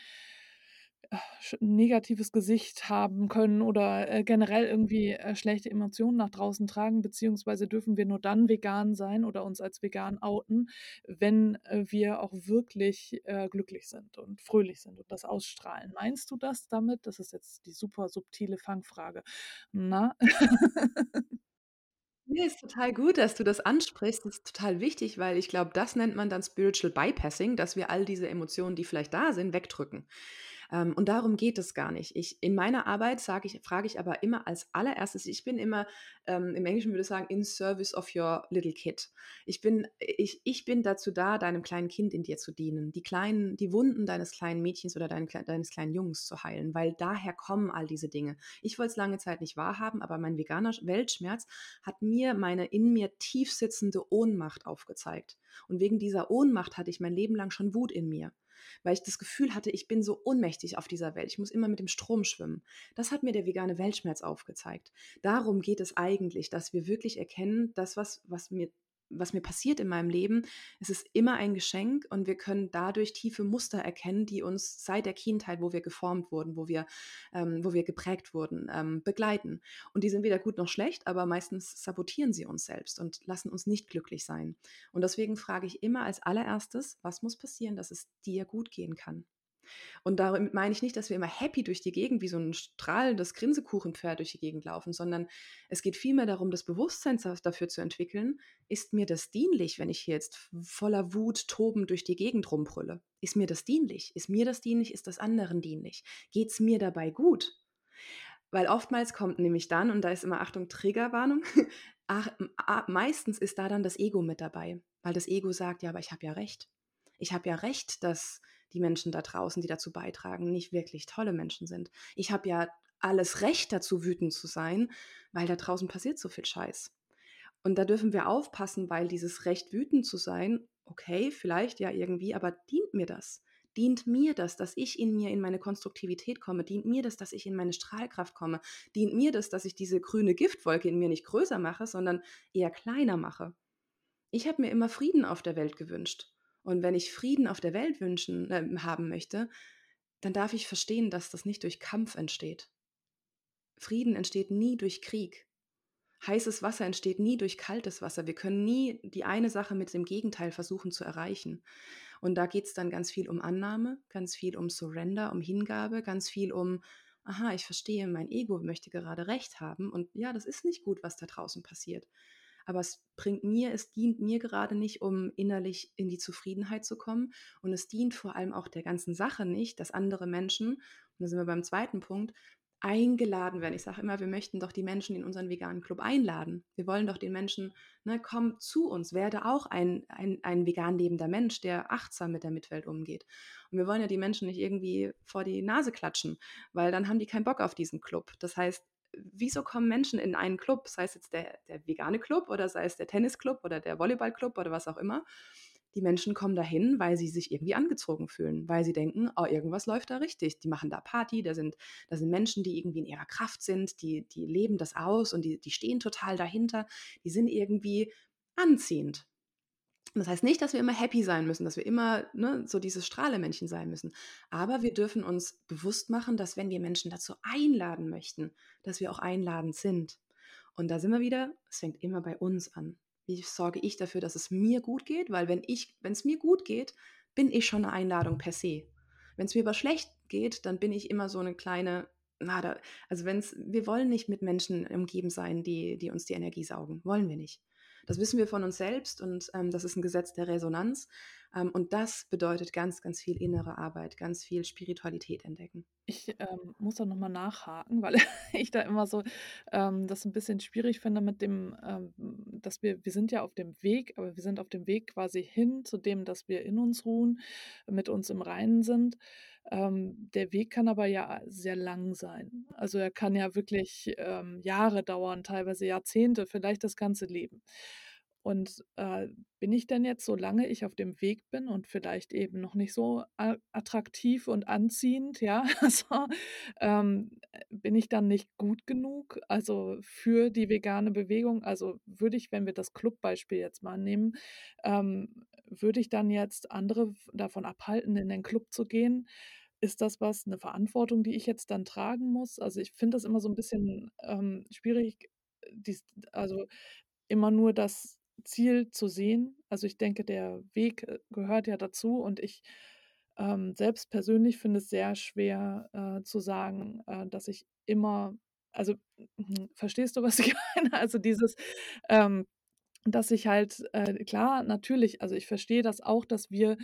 äh, negatives Gesicht haben können oder äh, generell irgendwie äh, schlechte Emotionen nach draußen tragen, beziehungsweise dürfen wir nur dann vegan sein oder uns als vegan outen, wenn äh, wir auch wirklich äh, glücklich sind und fröhlich sind und das ausstrahlen. Meinst du das damit? Das ist jetzt die super subtile Fangfrage. Na? Ne, ist total gut, dass du das ansprichst. Das ist total wichtig, weil ich glaube, das nennt man dann Spiritual Bypassing, dass wir all diese Emotionen, die vielleicht da sind, wegdrücken. Ähm, und darum geht es gar nicht. Ich, in meiner Arbeit sage ich, frage ich aber immer als allererstes, ich bin immer, ähm, im Englischen würde ich sagen, in service of your little kid. Ich bin, ich, ich bin dazu da, deinem kleinen Kind in dir zu dienen, die kleinen, die Wunden deines kleinen Mädchens oder dein, deines kleinen Jungs zu heilen, weil daher kommen all diese Dinge. Ich wollte es lange Zeit nicht wahrhaben, aber mein veganer Weltschmerz hat mir meine in mir tief sitzende Ohnmacht aufgezeigt. Und wegen dieser Ohnmacht hatte ich mein Leben lang schon Wut in mir weil ich das Gefühl hatte, ich bin so ohnmächtig auf dieser Welt. Ich muss immer mit dem Strom schwimmen. Das hat mir der vegane Weltschmerz aufgezeigt. Darum geht es eigentlich, dass wir wirklich erkennen, das, was, was mir was mir passiert in meinem Leben, es ist immer ein Geschenk und wir können dadurch tiefe Muster erkennen, die uns seit der Kindheit, wo wir geformt wurden, wo wir, ähm, wo wir geprägt wurden, ähm, begleiten. Und die sind weder gut noch schlecht, aber meistens sabotieren sie uns selbst und lassen uns nicht glücklich sein. Und deswegen frage ich immer als allererstes, was muss passieren, dass es dir gut gehen kann? Und damit meine ich nicht, dass wir immer happy durch die Gegend, wie so ein strahlendes Grinsekuchenpferd durch die Gegend laufen, sondern es geht vielmehr darum, das Bewusstsein dafür zu entwickeln, ist mir das dienlich, wenn ich hier jetzt voller Wut tobend durch die Gegend rumbrülle? Ist mir das dienlich? Ist mir das dienlich? Ist das anderen dienlich? Geht es mir dabei gut? Weil oftmals kommt nämlich dann, und da ist immer Achtung, Triggerwarnung, ach, meistens ist da dann das Ego mit dabei, weil das Ego sagt, ja, aber ich habe ja recht. Ich habe ja recht, dass die Menschen da draußen, die dazu beitragen, nicht wirklich tolle Menschen sind. Ich habe ja alles Recht dazu, wütend zu sein, weil da draußen passiert so viel Scheiß. Und da dürfen wir aufpassen, weil dieses Recht, wütend zu sein, okay, vielleicht ja irgendwie, aber dient mir das? Dient mir das, dass ich in mir in meine Konstruktivität komme? Dient mir das, dass ich in meine Strahlkraft komme? Dient mir das, dass ich diese grüne Giftwolke in mir nicht größer mache, sondern eher kleiner mache? Ich habe mir immer Frieden auf der Welt gewünscht. Und wenn ich Frieden auf der Welt wünschen äh, haben möchte, dann darf ich verstehen, dass das nicht durch Kampf entsteht. Frieden entsteht nie durch Krieg. Heißes Wasser entsteht nie durch kaltes Wasser. Wir können nie die eine Sache mit dem Gegenteil versuchen zu erreichen. Und da geht es dann ganz viel um Annahme, ganz viel um Surrender, um Hingabe, ganz viel um, aha, ich verstehe, mein Ego möchte gerade recht haben. Und ja, das ist nicht gut, was da draußen passiert aber es bringt mir, es dient mir gerade nicht, um innerlich in die Zufriedenheit zu kommen. Und es dient vor allem auch der ganzen Sache nicht, dass andere Menschen, und da sind wir beim zweiten Punkt, eingeladen werden. Ich sage immer, wir möchten doch die Menschen in unseren veganen Club einladen. Wir wollen doch den Menschen, ne, komm zu uns, werde auch ein, ein, ein vegan lebender Mensch, der achtsam mit der Mitwelt umgeht. Und wir wollen ja die Menschen nicht irgendwie vor die Nase klatschen, weil dann haben die keinen Bock auf diesen Club. Das heißt, wieso kommen Menschen in einen Club, sei es jetzt der, der vegane Club oder sei es der Tennisclub oder der Volleyballclub oder was auch immer, die Menschen kommen dahin, weil sie sich irgendwie angezogen fühlen, weil sie denken, oh, irgendwas läuft da richtig. Die machen da Party, da sind, da sind Menschen, die irgendwie in ihrer Kraft sind, die, die leben das aus und die, die stehen total dahinter. Die sind irgendwie anziehend. Das heißt nicht, dass wir immer happy sein müssen, dass wir immer ne, so dieses Strahlemännchen sein müssen. Aber wir dürfen uns bewusst machen, dass wenn wir Menschen dazu einladen möchten, dass wir auch einladend sind. Und da sind wir wieder, es fängt immer bei uns an wie sorge ich dafür, dass es mir gut geht? Weil wenn ich, wenn es mir gut geht, bin ich schon eine Einladung per se. Wenn es mir aber schlecht geht, dann bin ich immer so eine kleine, na, da, also wenn es, wir wollen nicht mit Menschen umgeben sein, die, die uns die Energie saugen. Wollen wir nicht. Das wissen wir von uns selbst und ähm, das ist ein Gesetz der Resonanz. Ähm, und das bedeutet ganz, ganz viel innere Arbeit, ganz viel Spiritualität entdecken. Ich ähm, muss da nochmal nachhaken, weil ich da immer so ähm, das ein bisschen schwierig finde mit dem, ähm, dass wir, wir sind ja auf dem Weg, aber wir sind auf dem Weg quasi hin zu dem, dass wir in uns ruhen, mit uns im Reinen sind. Ähm, der Weg kann aber ja sehr lang sein. Also er kann ja wirklich ähm, Jahre dauern, teilweise Jahrzehnte, vielleicht das ganze Leben. Und äh, bin ich denn jetzt, solange ich auf dem Weg bin und vielleicht eben noch nicht so attraktiv und anziehend, ja, also, ähm, bin ich dann nicht gut genug, also für die vegane Bewegung? Also würde ich, wenn wir das Clubbeispiel jetzt mal nehmen, ähm, würde ich dann jetzt andere davon abhalten, in den Club zu gehen? Ist das was, eine Verantwortung, die ich jetzt dann tragen muss? Also ich finde das immer so ein bisschen ähm, schwierig, dies, also immer nur das Ziel zu sehen. Also ich denke, der Weg äh, gehört ja dazu und ich ähm, selbst persönlich finde es sehr schwer äh, zu sagen, äh, dass ich immer, also hm, verstehst du, was ich meine? Also dieses, ähm, dass ich halt, äh, klar, natürlich, also ich verstehe das auch, dass wir,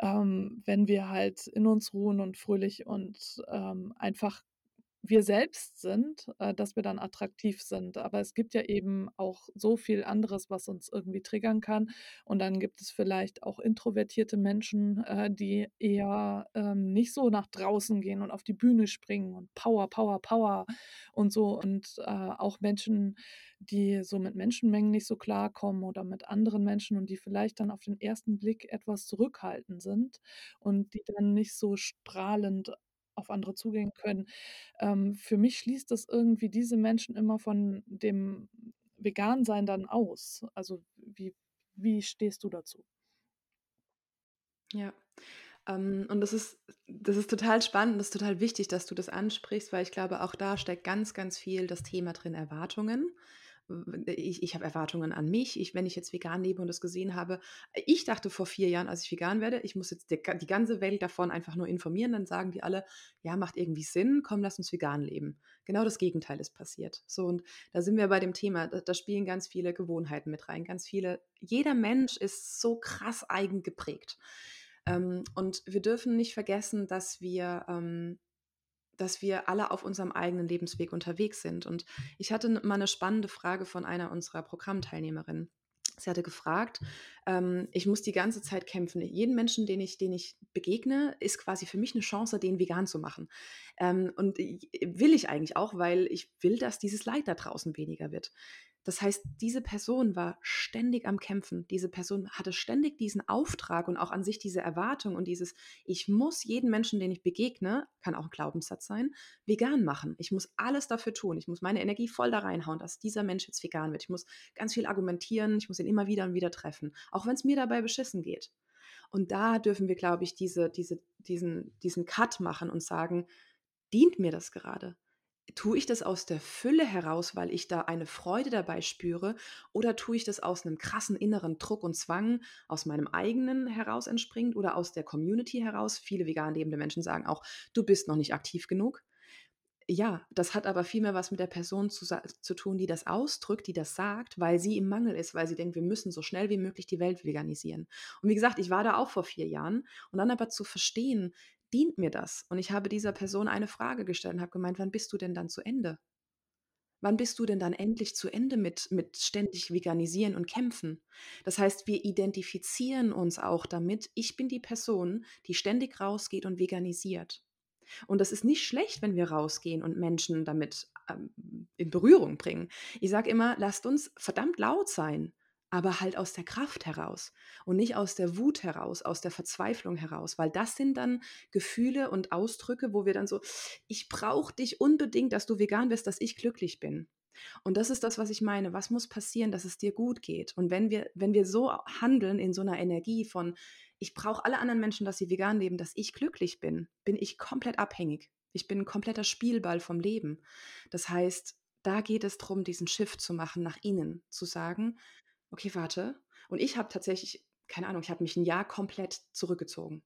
ähm, wenn wir halt in uns ruhen und fröhlich und ähm, einfach wir selbst sind, äh, dass wir dann attraktiv sind. Aber es gibt ja eben auch so viel anderes, was uns irgendwie triggern kann. Und dann gibt es vielleicht auch introvertierte Menschen, äh, die eher ähm, nicht so nach draußen gehen und auf die Bühne springen und Power, Power, Power und so. Und äh, auch Menschen, die so mit Menschenmengen nicht so klarkommen oder mit anderen Menschen und die vielleicht dann auf den ersten Blick etwas zurückhaltend sind und die dann nicht so strahlend auf andere zugehen können. Ähm, für mich schließt das irgendwie diese Menschen immer von dem Vegan-Sein dann aus. Also wie, wie stehst du dazu? Ja, ähm, und das ist, das ist total spannend, das ist total wichtig, dass du das ansprichst, weil ich glaube, auch da steckt ganz, ganz viel das Thema drin, Erwartungen ich, ich habe Erwartungen an mich. Ich, wenn ich jetzt vegan lebe und das gesehen habe, ich dachte vor vier Jahren, als ich vegan werde, ich muss jetzt die, die ganze Welt davon einfach nur informieren, dann sagen die alle, ja, macht irgendwie Sinn, komm, lass uns vegan leben. Genau das Gegenteil ist passiert. So, und da sind wir bei dem Thema, da, da spielen ganz viele Gewohnheiten mit rein, ganz viele, jeder Mensch ist so krass eigen geprägt. Ähm, und wir dürfen nicht vergessen, dass wir ähm, dass wir alle auf unserem eigenen Lebensweg unterwegs sind. Und ich hatte mal eine spannende Frage von einer unserer Programmteilnehmerinnen. Sie hatte gefragt, ähm, ich muss die ganze Zeit kämpfen. Jeden Menschen, den ich, den ich begegne, ist quasi für mich eine Chance, den vegan zu machen. Ähm, und will ich eigentlich auch, weil ich will, dass dieses Leid da draußen weniger wird. Das heißt, diese Person war ständig am Kämpfen. Diese Person hatte ständig diesen Auftrag und auch an sich diese Erwartung und dieses, ich muss jeden Menschen, den ich begegne, kann auch ein Glaubenssatz sein, vegan machen. Ich muss alles dafür tun. Ich muss meine Energie voll da reinhauen, dass dieser Mensch jetzt vegan wird. Ich muss ganz viel argumentieren. Ich muss ihn immer wieder und wieder treffen, auch wenn es mir dabei beschissen geht. Und da dürfen wir, glaube ich, diese, diese, diesen, diesen Cut machen und sagen, dient mir das gerade? Tue ich das aus der Fülle heraus, weil ich da eine Freude dabei spüre, oder tue ich das aus einem krassen inneren Druck und Zwang, aus meinem eigenen heraus entspringt oder aus der Community heraus? Viele vegan lebende Menschen sagen auch, du bist noch nicht aktiv genug. Ja, das hat aber viel mehr was mit der Person zu, zu tun, die das ausdrückt, die das sagt, weil sie im Mangel ist, weil sie denkt, wir müssen so schnell wie möglich die Welt veganisieren. Und wie gesagt, ich war da auch vor vier Jahren und dann aber zu verstehen, dient mir das? Und ich habe dieser Person eine Frage gestellt und habe gemeint, wann bist du denn dann zu Ende? Wann bist du denn dann endlich zu Ende mit, mit ständig veganisieren und kämpfen? Das heißt, wir identifizieren uns auch damit, ich bin die Person, die ständig rausgeht und veganisiert. Und das ist nicht schlecht, wenn wir rausgehen und Menschen damit ähm, in Berührung bringen. Ich sage immer, lasst uns verdammt laut sein aber halt aus der Kraft heraus und nicht aus der Wut heraus, aus der Verzweiflung heraus, weil das sind dann Gefühle und Ausdrücke, wo wir dann so, ich brauche dich unbedingt, dass du vegan wirst, dass ich glücklich bin. Und das ist das, was ich meine. Was muss passieren, dass es dir gut geht? Und wenn wir, wenn wir so handeln in so einer Energie von, ich brauche alle anderen Menschen, dass sie vegan leben, dass ich glücklich bin, bin ich komplett abhängig. Ich bin ein kompletter Spielball vom Leben. Das heißt, da geht es darum, diesen Shift zu machen nach innen, zu sagen, okay, warte. Und ich habe tatsächlich, keine Ahnung, ich habe mich ein Jahr komplett zurückgezogen.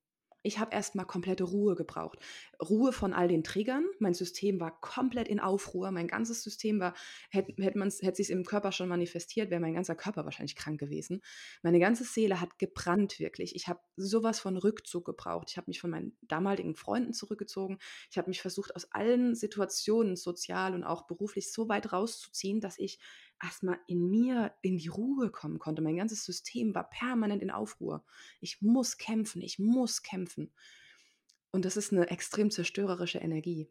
Ich habe erstmal komplette Ruhe gebraucht. Ruhe von all den Triggern. Mein System war komplett in Aufruhr. Mein ganzes System war, hätte hätt hätt sich im Körper schon manifestiert, wäre mein ganzer Körper wahrscheinlich krank gewesen. Meine ganze Seele hat gebrannt wirklich. Ich habe sowas von Rückzug gebraucht. Ich habe mich von meinen damaligen Freunden zurückgezogen. Ich habe mich versucht, aus allen Situationen, sozial und auch beruflich, so weit rauszuziehen, dass ich erstmal in mir in die Ruhe kommen konnte. Mein ganzes System war permanent in Aufruhr. Ich muss kämpfen, ich muss kämpfen. Und das ist eine extrem zerstörerische Energie.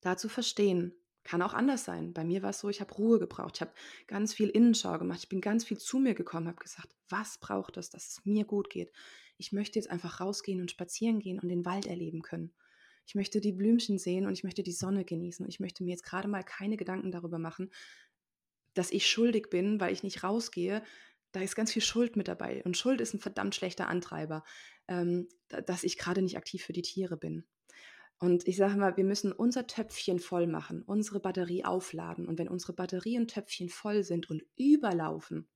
Da zu verstehen, kann auch anders sein. Bei mir war es so, ich habe Ruhe gebraucht. Ich habe ganz viel Innenschau gemacht. Ich bin ganz viel zu mir gekommen, habe gesagt, was braucht es, dass es mir gut geht? Ich möchte jetzt einfach rausgehen und spazieren gehen und den Wald erleben können. Ich möchte die Blümchen sehen und ich möchte die Sonne genießen. Und ich möchte mir jetzt gerade mal keine Gedanken darüber machen, dass ich schuldig bin, weil ich nicht rausgehe, da ist ganz viel Schuld mit dabei. Und Schuld ist ein verdammt schlechter Antreiber, ähm, dass ich gerade nicht aktiv für die Tiere bin. Und ich sage mal, wir müssen unser Töpfchen voll machen, unsere Batterie aufladen. Und wenn unsere Batterie und Töpfchen voll sind und überlaufen,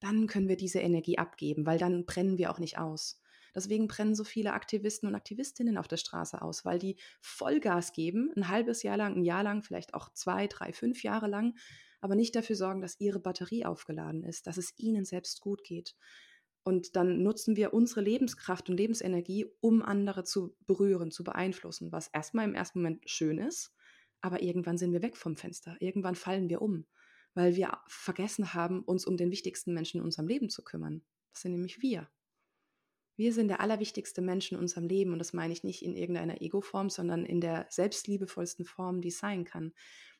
dann können wir diese Energie abgeben, weil dann brennen wir auch nicht aus. Deswegen brennen so viele Aktivisten und Aktivistinnen auf der Straße aus, weil die Vollgas geben, ein halbes Jahr lang, ein Jahr lang, vielleicht auch zwei, drei, fünf Jahre lang, aber nicht dafür sorgen, dass ihre Batterie aufgeladen ist, dass es ihnen selbst gut geht. Und dann nutzen wir unsere Lebenskraft und Lebensenergie, um andere zu berühren, zu beeinflussen, was erstmal im ersten Moment schön ist, aber irgendwann sind wir weg vom Fenster, irgendwann fallen wir um, weil wir vergessen haben, uns um den wichtigsten Menschen in unserem Leben zu kümmern. Das sind nämlich wir. Wir sind der allerwichtigste Mensch in unserem Leben und das meine ich nicht in irgendeiner Ego-Form, sondern in der selbstliebevollsten Form, die es sein kann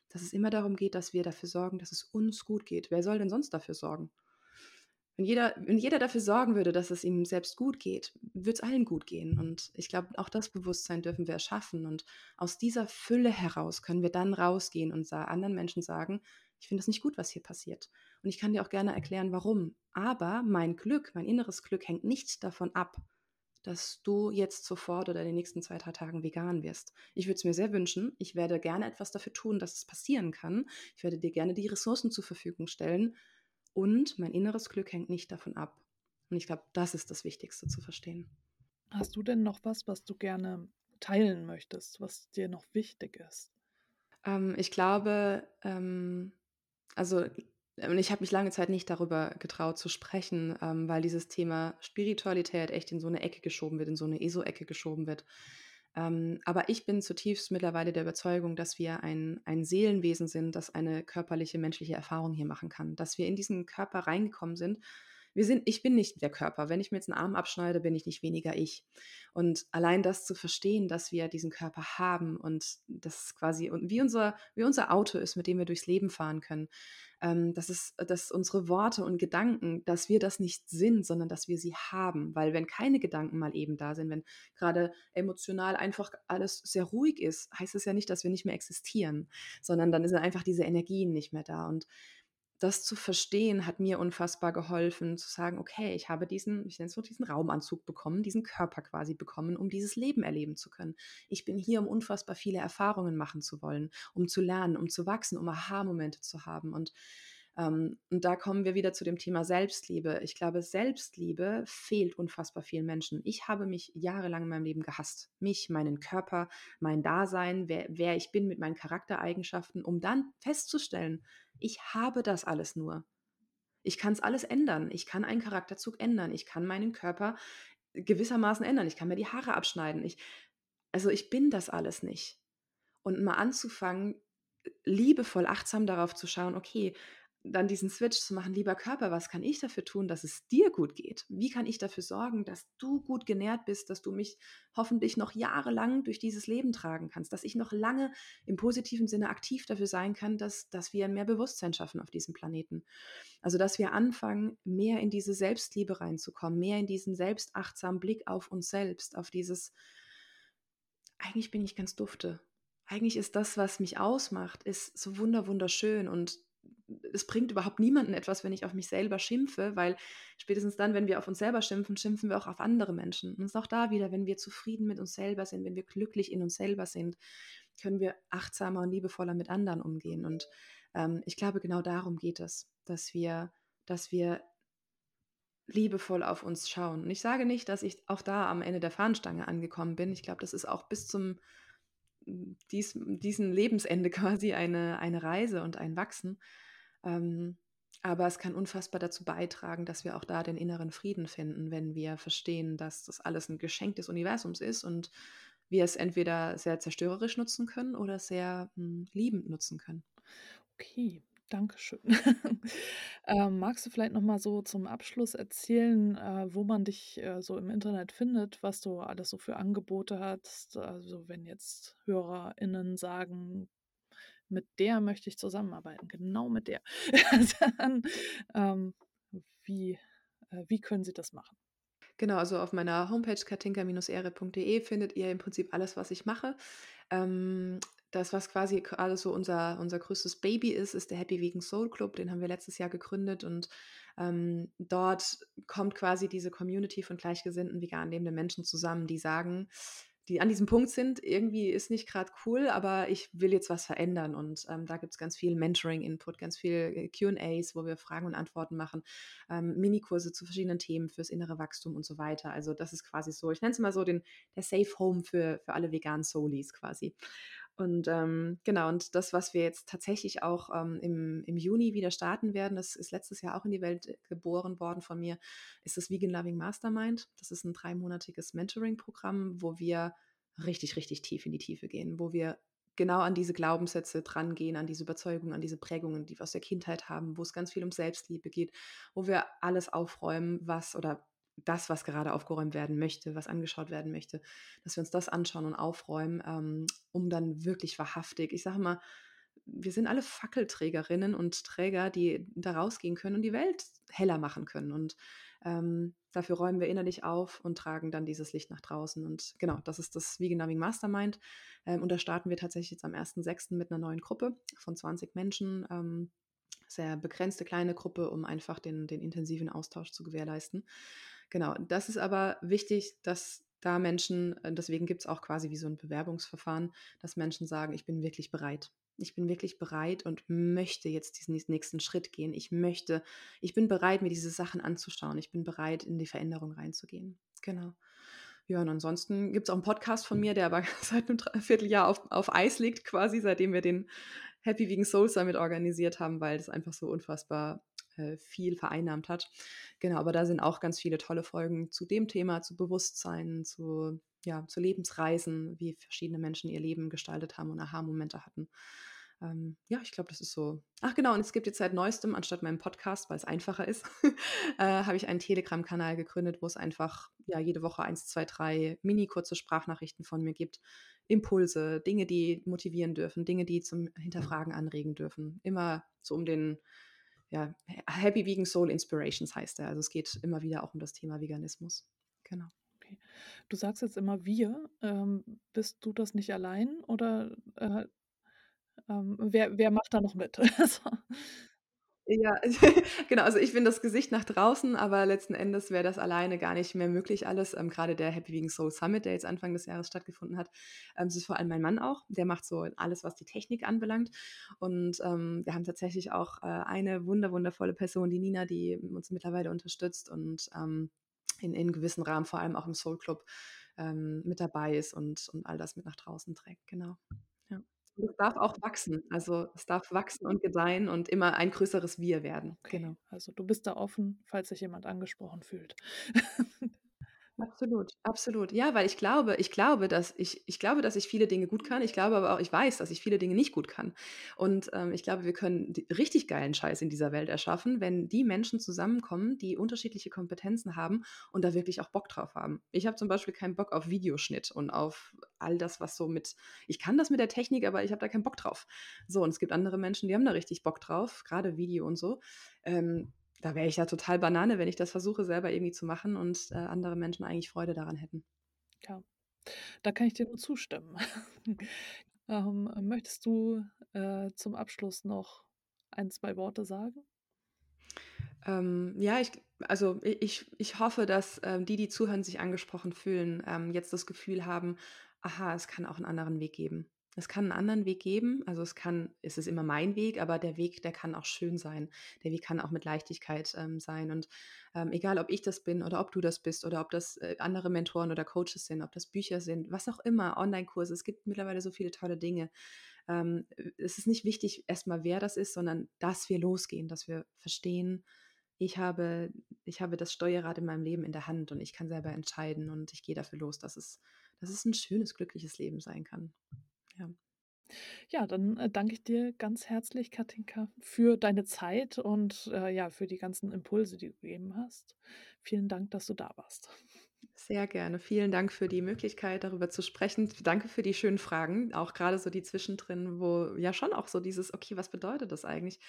dass es immer darum geht, dass wir dafür sorgen, dass es uns gut geht. Wer soll denn sonst dafür sorgen? Wenn jeder, wenn jeder dafür sorgen würde, dass es ihm selbst gut geht, würde es allen gut gehen. Und ich glaube, auch das Bewusstsein dürfen wir erschaffen. Und aus dieser Fülle heraus können wir dann rausgehen und anderen Menschen sagen, ich finde es nicht gut, was hier passiert. Und ich kann dir auch gerne erklären, warum. Aber mein Glück, mein inneres Glück hängt nicht davon ab, dass du jetzt sofort oder in den nächsten zwei, drei Tagen vegan wirst. Ich würde es mir sehr wünschen. Ich werde gerne etwas dafür tun, dass es passieren kann. Ich werde dir gerne die Ressourcen zur Verfügung stellen. Und mein inneres Glück hängt nicht davon ab. Und ich glaube, das ist das Wichtigste zu verstehen. Hast du denn noch was, was du gerne teilen möchtest, was dir noch wichtig ist? Ähm, ich glaube, ähm, also und ich habe mich lange Zeit nicht darüber getraut zu sprechen, ähm, weil dieses Thema Spiritualität echt in so eine Ecke geschoben wird, in so eine ESO-Ecke geschoben wird. Ähm, aber ich bin zutiefst mittlerweile der Überzeugung, dass wir ein, ein Seelenwesen sind, das eine körperliche, menschliche Erfahrung hier machen kann. Dass wir in diesen Körper reingekommen sind wir sind, ich bin nicht der Körper. Wenn ich mir jetzt einen Arm abschneide, bin ich nicht weniger ich. Und allein das zu verstehen, dass wir diesen Körper haben und das quasi wie unser, wie unser Auto ist, mit dem wir durchs Leben fahren können, ähm, dass, es, dass unsere Worte und Gedanken, dass wir das nicht sind, sondern dass wir sie haben. Weil wenn keine Gedanken mal eben da sind, wenn gerade emotional einfach alles sehr ruhig ist, heißt es ja nicht, dass wir nicht mehr existieren, sondern dann sind einfach diese Energien nicht mehr da. Und das zu verstehen hat mir unfassbar geholfen, zu sagen, okay, ich habe diesen, ich nenne es so, diesen Raumanzug bekommen, diesen Körper quasi bekommen, um dieses Leben erleben zu können. Ich bin hier, um unfassbar viele Erfahrungen machen zu wollen, um zu lernen, um zu wachsen, um Aha-Momente zu haben. Und, ähm, und da kommen wir wieder zu dem Thema Selbstliebe. Ich glaube, Selbstliebe fehlt unfassbar vielen Menschen. Ich habe mich jahrelang in meinem Leben gehasst. Mich, meinen Körper, mein Dasein, wer, wer ich bin mit meinen Charaktereigenschaften, um dann festzustellen, ich habe das alles nur. Ich kann es alles ändern. Ich kann einen Charakterzug ändern. Ich kann meinen Körper gewissermaßen ändern. Ich kann mir die Haare abschneiden. Ich, Also ich bin das alles nicht. Und mal anzufangen, liebevoll, achtsam darauf zu schauen, okay, dann diesen Switch zu machen, lieber Körper, was kann ich dafür tun, dass es dir gut geht? Wie kann ich dafür sorgen, dass du gut genährt bist, dass du mich hoffentlich noch jahrelang durch dieses Leben tragen kannst, dass ich noch lange im positiven Sinne aktiv dafür sein kann, dass, dass wir mehr Bewusstsein schaffen auf diesem Planeten. Also, dass wir anfangen, mehr in diese Selbstliebe reinzukommen, mehr in diesen selbstachtsamen Blick auf uns selbst, auf dieses, eigentlich bin ich ganz dufte. Eigentlich ist das, was mich ausmacht, ist so wunder wunderschön und es bringt überhaupt niemanden etwas, wenn ich auf mich selber schimpfe, weil spätestens dann, wenn wir auf uns selber schimpfen, schimpfen wir auch auf andere Menschen. Und es ist auch da wieder, wenn wir zufrieden mit uns selber sind, wenn wir glücklich in uns selber sind, können wir achtsamer und liebevoller mit anderen umgehen. Und ähm, ich glaube, genau darum geht es, dass wir, dass wir liebevoll auf uns schauen. Und ich sage nicht, dass ich auch da am Ende der Fahnenstange angekommen bin. Ich glaube, das ist auch bis zum dies, diesen Lebensende quasi eine, eine Reise und ein Wachsen. Ähm, aber es kann unfassbar dazu beitragen, dass wir auch da den inneren Frieden finden, wenn wir verstehen, dass das alles ein Geschenk des Universums ist und wir es entweder sehr zerstörerisch nutzen können oder sehr mh, hm, liebend nutzen können. Okay, Dankeschön. Ähm, magst du vielleicht noch mal so zum Abschluss erzählen, äh, wo man dich, äh, so im Internet findet, was du alles so für Angebote hast? Also, wenn jetzt HörerInnen sagen: „Mit der möchte ich zusammenarbeiten, genau mit der.“ Dann, ähm, wie äh, wie können sie das machen? Genau, also auf meiner Homepage katinka-ere.de findet ihr im Prinzip alles, was ich mache. Ähm, das, was quasi gerade so unser, unser größtes Baby ist, ist der Happy Vegan Soul Club. Den haben wir letztes Jahr gegründet und ähm, dort kommt quasi diese Community von gleichgesinnten vegan lebenden Menschen zusammen, die sagen, die an diesem Punkt sind, irgendwie ist nicht gerade cool, aber ich will jetzt was verändern. Und ähm, da gibt es ganz viel Mentoring-Input, ganz viel äh, QAs, wo wir Fragen und Antworten machen, ähm, Minikurse zu verschiedenen Themen fürs innere Wachstum und so weiter. Also das ist quasi so, ich nenne es mal so den, der Safe Home für, für alle veganen Soulies quasi. Und ähm, genau, und das, was wir jetzt tatsächlich auch ähm, im, im Juni wieder starten werden, das ist letztes Jahr auch in die Welt geboren worden von mir, ist das Vegan Loving Mastermind. Das ist ein dreimonatiges Mentoring-Programm, wo wir richtig, richtig tief in die Tiefe gehen, wo wir genau an diese Glaubenssätze drangehen, an diese Überzeugungen, an diese Prägungen, die wir aus der Kindheit haben, wo es ganz viel um Selbstliebe geht, wo wir alles aufräumen, was oder das, was gerade aufgeräumt werden möchte, was angeschaut werden möchte, dass wir uns das anschauen und aufräumen, ähm, um dann wirklich wahrhaftig, ich sage mal, wir sind alle Fackelträgerinnen und Träger, die da rausgehen können und die Welt heller machen können. Und ähm, dafür räumen wir innerlich auf und tragen dann dieses Licht nach draußen. Und genau, das ist das Veganaming Mastermind. Ähm, und da starten wir tatsächlich jetzt am 1.6. mit einer neuen Gruppe von 20 Menschen. Ähm, sehr begrenzte kleine Gruppe, um einfach den, den intensiven Austausch zu gewährleisten. Genau, das ist aber wichtig, dass da Menschen, äh, deswegen gibt es auch quasi wie so ein Bewerbungsverfahren, dass Menschen sagen, ich bin wirklich bereit. Ich bin wirklich bereit und möchte jetzt diesen nächsten Schritt gehen. Ich möchte, ich bin bereit, mir diese Sachen anzuschauen. Ich bin bereit, in die Veränderung reinzugehen. Genau. Ja, und ansonsten gibt es auch einen Podcast von mir, der aber seit einem Vierteljahr auf, auf Eis liegt, quasi, seitdem wir den Happy Vegan Soul Summit organisiert haben, weil das einfach so unfassbar äh, viel vereinnahmt hat. Genau, aber da sind auch ganz viele tolle Folgen zu dem Thema, zu Bewusstsein, zu, ja, zu Lebensreisen, wie verschiedene Menschen ihr Leben gestaltet haben und Aha-Momente hatten. Ähm, ja, ich glaube, das ist so. Ach genau, und es gibt jetzt seit neuestem, anstatt meinem Podcast, weil es einfacher ist, äh, habe ich einen Telegram-Kanal gegründet, wo es einfach ja, jede Woche eins, zwei, drei mini-kurze Sprachnachrichten von mir gibt. Impulse, Dinge, die motivieren dürfen, Dinge, die zum Hinterfragen anregen dürfen. Immer so um den ja, Happy Vegan Soul Inspirations heißt er. Also es geht immer wieder auch um das Thema Veganismus. Genau. Okay. Du sagst jetzt immer wir. Ähm, bist du das nicht allein oder äh, ähm, wer, wer macht da noch mit? Ja, genau. Also ich bin das Gesicht nach draußen, aber letzten Endes wäre das alleine gar nicht mehr möglich alles. Ähm, Gerade der Happy Vegan Soul Summit, der jetzt Anfang des Jahres stattgefunden hat, ähm, das ist vor allem mein Mann auch. Der macht so alles, was die Technik anbelangt. Und ähm, wir haben tatsächlich auch äh, eine wunder wundervolle Person, die Nina, die uns mittlerweile unterstützt und ähm, in, in gewissen Rahmen, vor allem auch im Soul Club, ähm, mit dabei ist und, und all das mit nach draußen trägt. Genau. Es darf auch wachsen. Also, es darf wachsen und gedeihen und immer ein größeres Wir werden. Okay, Genau. also du bist da offen, falls sich jemand angesprochen fühlt. Absolut, absolut. Ja, weil ich glaube ich glaube, dass ich ich glaube, dass ich viele Dinge gut kann. Ich glaube aber auch ich weiß, dass ich viele Dinge nicht gut kann. Und, ähm, ich glaube, wir können richtig geilen Scheiß in dieser Welt erschaffen, wenn die Menschen zusammenkommen, die unterschiedliche Kompetenzen haben und da wirklich auch Bock drauf haben. Ich habe zum Beispiel keinen Bock auf Videoschnitt und auf all das, was so mit ich kann das mit der Technik, aber ich habe da keinen Bock drauf. So, und es gibt andere Menschen, die haben da richtig Bock drauf, gerade Video und so. Ähm, da wäre ich ja total Banane, wenn ich das versuche, selber irgendwie zu machen und, äh, andere Menschen eigentlich Freude daran hätten. Ja, da kann ich dir nur zustimmen. Ähm, möchtest du, äh, zum Abschluss noch ein, 2 Worte sagen? Ähm, ja, ich also ich ich hoffe, dass, ähm, die, die zuhören, sich angesprochen fühlen, ähm, jetzt das Gefühl haben: „Aha, es kann auch einen anderen Weg geben.“ Es kann einen anderen Weg geben. Also, es kann es ist immer mein Weg, aber der Weg, der kann auch schön sein. Der Weg kann auch mit Leichtigkeit, ähm, sein. Und, ähm, egal, ob ich das bin oder ob du das bist oder ob das, äh, andere Mentoren oder Coaches sind, ob das Bücher sind, was auch immer, Onlinekurse. Es gibt mittlerweile so viele tolle Dinge. Ähm, äh, es ist nicht wichtig erstmal, wer das ist, sondern dass wir losgehen, dass wir verstehen ich habe ich habe das Steuerrad in meinem Leben in der Hand und ich kann selber entscheiden und ich gehe dafür los, dass es dass es 'n schönes, glückliches Leben sein kann. Ja. Ja, dann, äh, danke ich dir ganz herzlich, Katinka, für deine Zeit und, äh, ja, für die ganzen Impulse, die du gegeben hast. Vielen Dank, dass du da warst. Sehr gerne. Vielen Dank für die Möglichkeit, darüber zu sprechen. Danke für die schönen Fragen, auch gerade so die zwischendrin, wo ja schon auch so dieses: „Okay, was bedeutet das eigentlich?“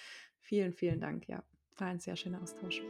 Vielen, vielen Dank, ja. War ein sehr schöner Austausch.